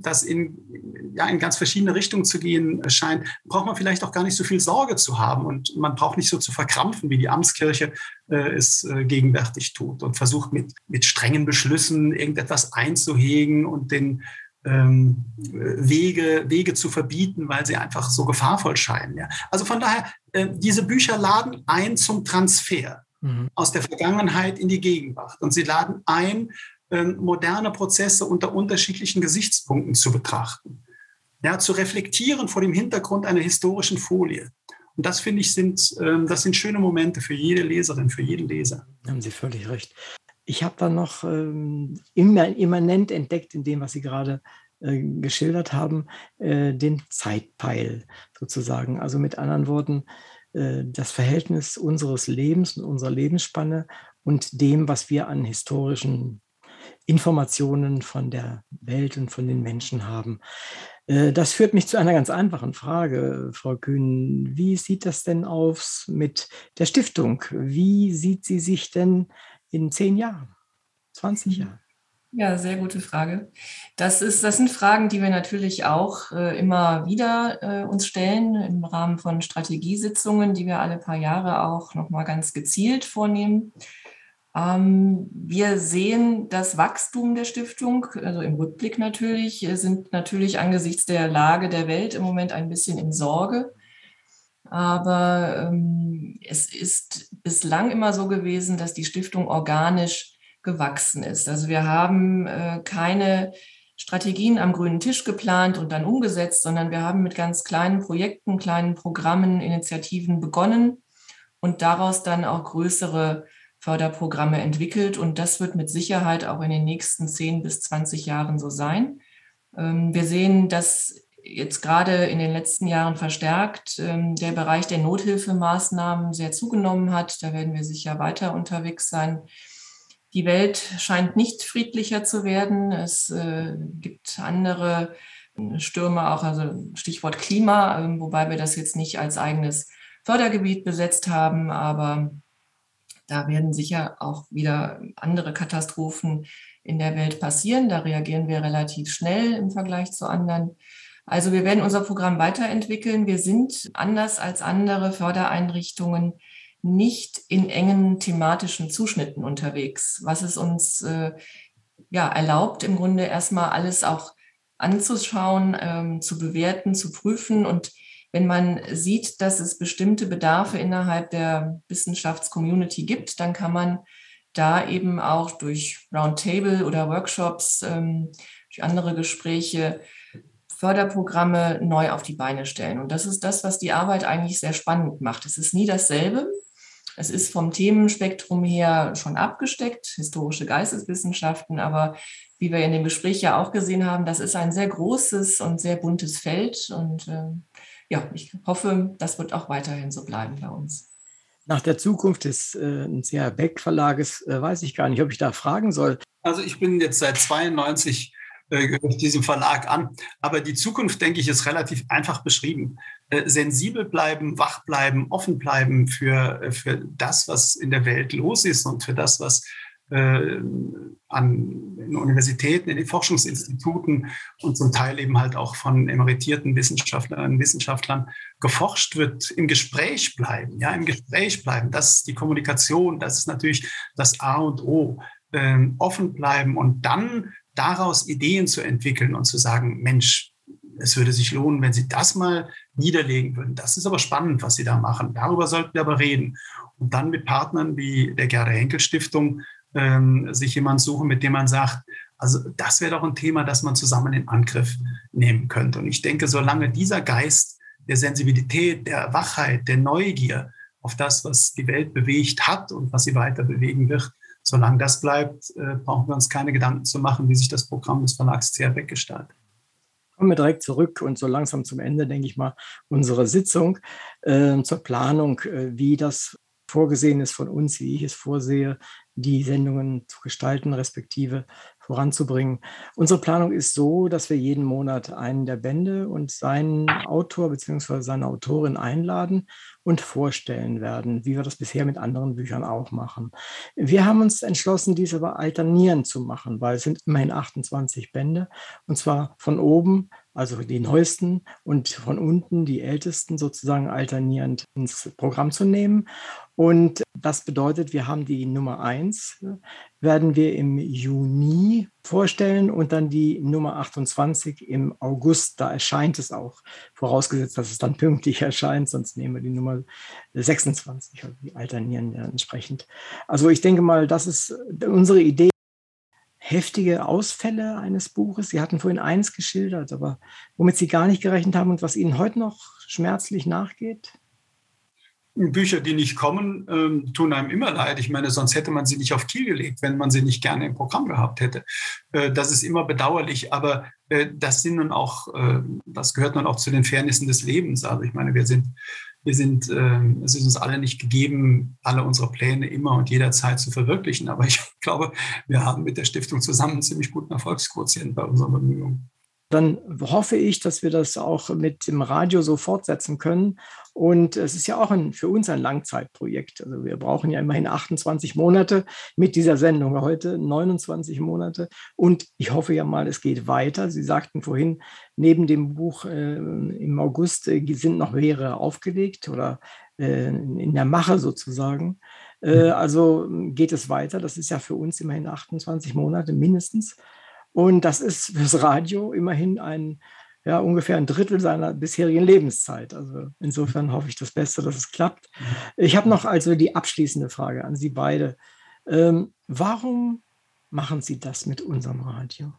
das in, ja, in ganz verschiedene Richtungen zu gehen scheint, braucht man vielleicht auch gar nicht so viel Sorge zu haben und man braucht nicht so zu verkrampfen, wie die Amtskirche äh, es äh, gegenwärtig tut und versucht mit, mit strengen Beschlüssen irgendetwas einzuhegen und den ähm, Wege, Wege zu verbieten, weil sie einfach so gefahrvoll scheinen. Ja. Also von daher, äh, diese Bücher laden ein zum Transfer mhm. aus der Vergangenheit in die Gegenwart und sie laden ein, moderne Prozesse unter unterschiedlichen Gesichtspunkten zu betrachten. Ja, zu reflektieren vor dem Hintergrund einer historischen Folie. Und das finde ich sind, ähm, das sind schöne Momente für jede Leserin, für jeden Leser. Haben Sie völlig recht. Ich habe dann noch ähm, immanent entdeckt in dem, was Sie gerade äh, geschildert haben, äh, den Zeitpeil sozusagen. Also mit anderen Worten, äh, das Verhältnis unseres Lebens und unserer Lebensspanne und dem, was wir an historischen Informationen von der Welt und von den Menschen haben. Äh, das führt mich zu einer ganz einfachen Frage, Frau Kühn. Wie sieht das denn aus mit der Stiftung? Wie sieht sie sich denn in zehn Jahren, 20 mhm. Jahren? Ja, sehr gute Frage. Das, ist, das sind Fragen, die wir natürlich auch äh, immer wieder äh, uns stellen im Rahmen von Strategiesitzungen, die wir alle paar Jahre auch nochmal ganz gezielt vornehmen. Ähm, wir sehen das Wachstum der Stiftung, also im Rückblick natürlich, sind natürlich angesichts der Lage der Welt im Moment ein bisschen in Sorge. Aber ähm, es ist bislang immer so gewesen, dass die Stiftung organisch gewachsen ist. Also wir haben äh, keine Strategien am grünen Tisch geplant und dann umgesetzt, sondern wir haben mit ganz kleinen Projekten, kleinen Programmen, Initiativen begonnen und daraus dann auch größere Förderprogramme entwickelt. Und das wird mit Sicherheit auch in den nächsten 10 bis 20 Jahren so sein. Ähm, wir sehen, dass jetzt gerade in den letzten Jahren verstärkt ähm, der Bereich der Nothilfemaßnahmen sehr zugenommen hat. Da werden wir sicher weiter unterwegs sein. Die Welt scheint nicht friedlicher zu werden. Es äh, gibt andere Stürme, auch also Stichwort Klima, ähm, wobei wir das jetzt nicht als eigenes Fördergebiet besetzt haben, aber da werden sicher auch wieder andere Katastrophen in der Welt passieren. Da reagieren wir relativ schnell im Vergleich zu anderen. Also wir werden unser Programm weiterentwickeln. Wir sind anders als andere Fördereinrichtungen nicht in engen thematischen Zuschnitten unterwegs, was es uns äh, ja, erlaubt, im Grunde erstmal alles auch anzuschauen, ähm, zu bewerten, zu prüfen und wenn man sieht, dass es bestimmte Bedarfe innerhalb der Wissenschaftscommunity gibt, dann kann man da eben auch durch Roundtable oder Workshops, ähm, durch andere Gespräche Förderprogramme neu auf die Beine stellen. Und das ist das, was die Arbeit eigentlich sehr spannend macht. Es ist nie dasselbe. Es ist vom Themenspektrum her schon abgesteckt, historische Geisteswissenschaften, aber wie wir in dem Gespräch ja auch gesehen haben, das ist ein sehr großes und sehr buntes Feld. Und äh, ja, ich hoffe, das wird auch weiterhin so bleiben bei uns. Nach der Zukunft des äh, CH Beck Verlages äh, weiß ich gar nicht, ob ich da fragen soll. Also ich bin jetzt seit 92 äh, gehört diesem Verlag an. Aber die Zukunft, denke ich, ist relativ einfach beschrieben. Äh, sensibel bleiben, wach bleiben, offen bleiben für, äh, für das, was in der Welt los ist und für das, was äh, an in Universitäten, in den Forschungsinstituten und zum Teil eben halt auch von emeritierten Wissenschaftlerinnen und Wissenschaftlern geforscht wird, im Gespräch bleiben, ja, im Gespräch bleiben. Das ist die Kommunikation, das ist natürlich das A und O. Ähm, offen bleiben und dann daraus Ideen zu entwickeln und zu sagen, Mensch, es würde sich lohnen, wenn Sie das mal niederlegen würden. Das ist aber spannend, was Sie da machen. Darüber sollten wir aber reden. Und dann mit Partnern wie der Gerda Henkel Stiftung ähm, sich jemand suchen, mit dem man sagt, also das wäre doch ein Thema, das man zusammen in Angriff nehmen könnte. Und ich denke, solange dieser Geist der Sensibilität, der Wachheit, der Neugier auf das, was die Welt bewegt hat und was sie weiter bewegen wird, solange das bleibt, äh, brauchen wir uns keine Gedanken zu machen, wie sich das Programm des Verlags CR weggestaltet. Kommen wir direkt zurück und so langsam zum Ende, denke ich mal, unserer Sitzung äh, zur Planung, äh, wie das vorgesehen ist von uns, wie ich es vorsehe, die Sendungen zu gestalten, respektive voranzubringen. Unsere Planung ist so, dass wir jeden Monat einen der Bände und seinen Autor bzw. seine Autorin einladen und vorstellen werden, wie wir das bisher mit anderen Büchern auch machen. Wir haben uns entschlossen, dies aber alternierend zu machen, weil es sind immerhin 28 Bände und zwar von oben also die neuesten und von unten die ältesten sozusagen alternierend ins Programm zu nehmen. Und das bedeutet, wir haben die Nummer eins, werden wir im Juni vorstellen und dann die Nummer 28 im August. Da erscheint es auch, vorausgesetzt, dass es dann pünktlich erscheint, sonst nehmen wir die Nummer 26, also die alternieren entsprechend. Also ich denke mal, das ist unsere Idee heftige Ausfälle eines Buches. Sie hatten vorhin eins geschildert, aber womit Sie gar nicht gerechnet haben und was Ihnen heute noch schmerzlich nachgeht? Bücher, die nicht kommen, ähm, tun einem immer leid. Ich meine, sonst hätte man sie nicht auf Kiel gelegt, wenn man sie nicht gerne im Programm gehabt hätte. Äh, das ist immer bedauerlich, aber äh, das sind nun auch, äh, das gehört nun auch zu den Fairnissen des Lebens. Also ich meine, wir sind, wir sind, äh, es ist uns alle nicht gegeben, alle unsere Pläne immer und jederzeit zu verwirklichen. Aber ich glaube, wir haben mit der Stiftung zusammen einen ziemlich guten Erfolgsquotient bei unseren Bemühungen dann hoffe ich, dass wir das auch mit dem Radio so fortsetzen können. Und es ist ja auch ein, für uns ein Langzeitprojekt. Also wir brauchen ja immerhin 28 Monate mit dieser Sendung heute, 29 Monate. Und ich hoffe ja mal, es geht weiter. Sie sagten vorhin, neben dem Buch äh, im August äh, sind noch mehrere aufgelegt oder äh, in der Mache sozusagen. Äh, also geht es weiter. Das ist ja für uns immerhin 28 Monate mindestens. Und das ist fürs Radio immerhin ein, ja, ungefähr ein Drittel seiner bisherigen Lebenszeit. Also insofern hoffe ich das Beste, dass es klappt. Ich habe noch also die abschließende Frage an Sie beide. Ähm, warum machen Sie das mit unserem Radio?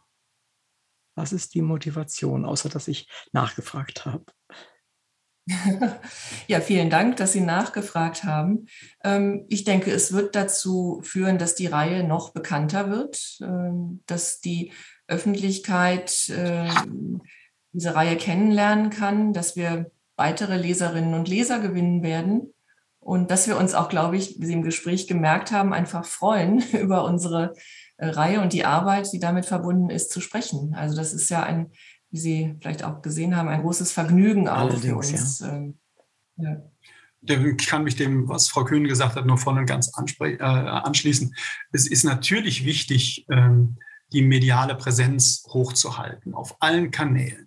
Was ist die Motivation, außer dass ich nachgefragt habe? Ja, vielen Dank, dass Sie nachgefragt haben. Ähm, ich denke, es wird dazu führen, dass die Reihe noch bekannter wird, ähm, dass die Öffentlichkeit ähm, diese Reihe kennenlernen kann, dass wir weitere Leserinnen und Leser gewinnen werden und dass wir uns auch, glaube ich, wie Sie im Gespräch gemerkt haben, einfach freuen, über unsere äh, Reihe und die Arbeit, die damit verbunden ist, zu sprechen. Also das ist ja ein wie Sie vielleicht auch gesehen haben, ein großes Vergnügen auch Allerdings, für uns. Ja. Ähm, ja. Ich kann mich dem, was Frau Kühn gesagt hat, nur voll und ganz äh, anschließen. Es ist natürlich wichtig, ähm, die mediale Präsenz hochzuhalten auf allen Kanälen.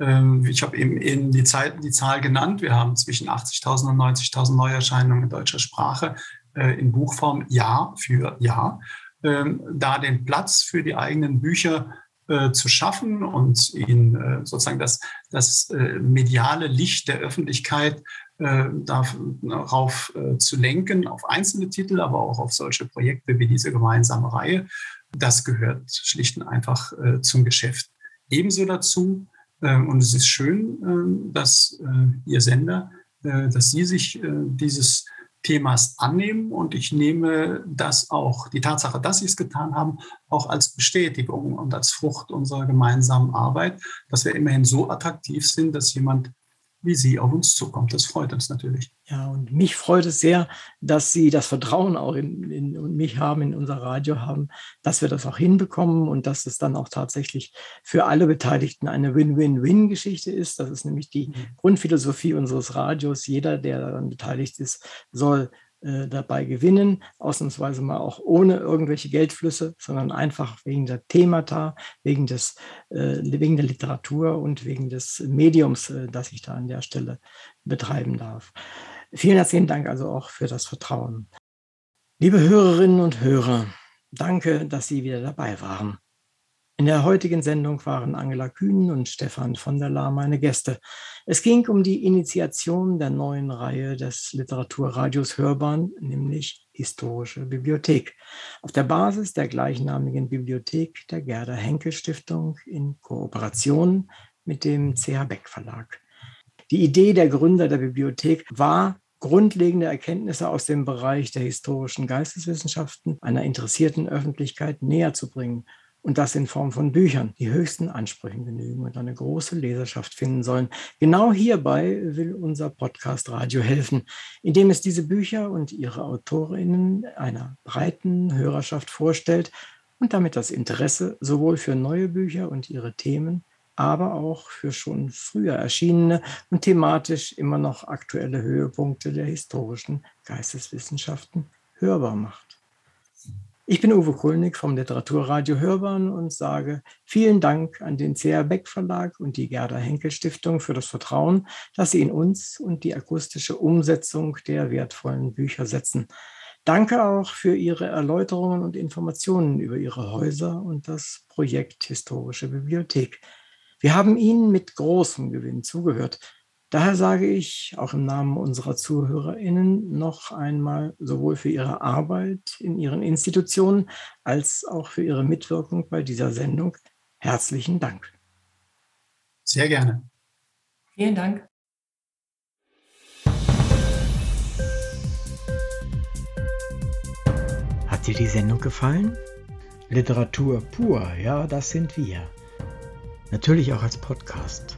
Ähm, ich habe eben die, Zeit, die Zahl genannt. Wir haben zwischen 80.000 und 90.000 Neuerscheinungen in deutscher Sprache äh, in Buchform Jahr für Jahr. da den Platz für die eigenen Bücher äh, zu schaffen und ihn äh, sozusagen das, das mediale Licht der Öffentlichkeit darauf zu lenken, auf einzelne Titel, aber auch auf solche Projekte wie diese gemeinsame Reihe. Das gehört schlicht und einfach zum Geschäft. Ebenso dazu, und es ist schön, dass Ihr Sender, dass Sie sich dieses Themas annehmen. Und ich nehme das auch, die Tatsache, dass Sie es getan haben, auch als Bestätigung und als Frucht unserer gemeinsamen Arbeit, dass wir immerhin so attraktiv sind, dass jemand wie sie auf uns zukommt. Das freut uns natürlich. Ja, und mich freut es sehr, dass Sie das Vertrauen auch in, in mich haben, in unser Radio haben, dass wir das auch hinbekommen und dass es dann auch tatsächlich für alle Beteiligten eine Win-Win-Win-Geschichte ist. Das ist nämlich die mhm. Grundphilosophie unseres Radios. Jeder, der daran beteiligt ist, soll äh, dabei gewinnen, ausnahmsweise mal auch ohne irgendwelche Geldflüsse, sondern einfach wegen der Themata, wegen, des, äh, wegen der Literatur und wegen des Mediums, äh, das ich da an der Stelle betreiben darf. Vielen herzlichen Dank also auch für das Vertrauen. Liebe Hörerinnen und Hörer, danke, dass Sie wieder dabei waren. In der heutigen Sendung waren Angela Kühn und Stefan von der Lahr meine Gäste. Es ging um die Initiation der neuen Reihe des Literaturradios Hörbahn, nämlich Historische Bibliothek, auf der Basis der gleichnamigen Bibliothek der Gerda Henkel Stiftung in Kooperation mit dem CH Beck Verlag. Die Idee der Gründer der Bibliothek war, grundlegende Erkenntnisse aus dem Bereich der historischen Geisteswissenschaften einer interessierten Öffentlichkeit näher zu bringen und das in Form von Büchern, die höchsten Ansprüchen genügen und eine große Leserschaft finden sollen. Genau hierbei will unser Podcast Radio helfen, indem es diese Bücher und ihre Autorinnen einer breiten Hörerschaft vorstellt und damit das Interesse sowohl für neue Bücher und ihre Themen, aber auch für schon früher erschienene und thematisch immer noch aktuelle Höhepunkte der historischen Geisteswissenschaften hörbar macht. Ich bin Uwe Kulnig vom Literaturradio Hörbahn und sage vielen Dank an den CR Beck Verlag und die Gerda Henkel Stiftung für das Vertrauen, das sie in uns und die akustische Umsetzung der wertvollen Bücher setzen. Danke auch für Ihre Erläuterungen und Informationen über Ihre Häuser und das Projekt Historische Bibliothek. Wir haben Ihnen mit großem Gewinn zugehört. Daher sage ich auch im Namen unserer ZuhörerInnen noch einmal sowohl für Ihre Arbeit in Ihren Institutionen als auch für Ihre Mitwirkung bei dieser Sendung herzlichen Dank. Sehr gerne. Vielen Dank. Hat dir die Sendung gefallen? Literatur pur, ja, das sind wir. Natürlich auch als Podcast.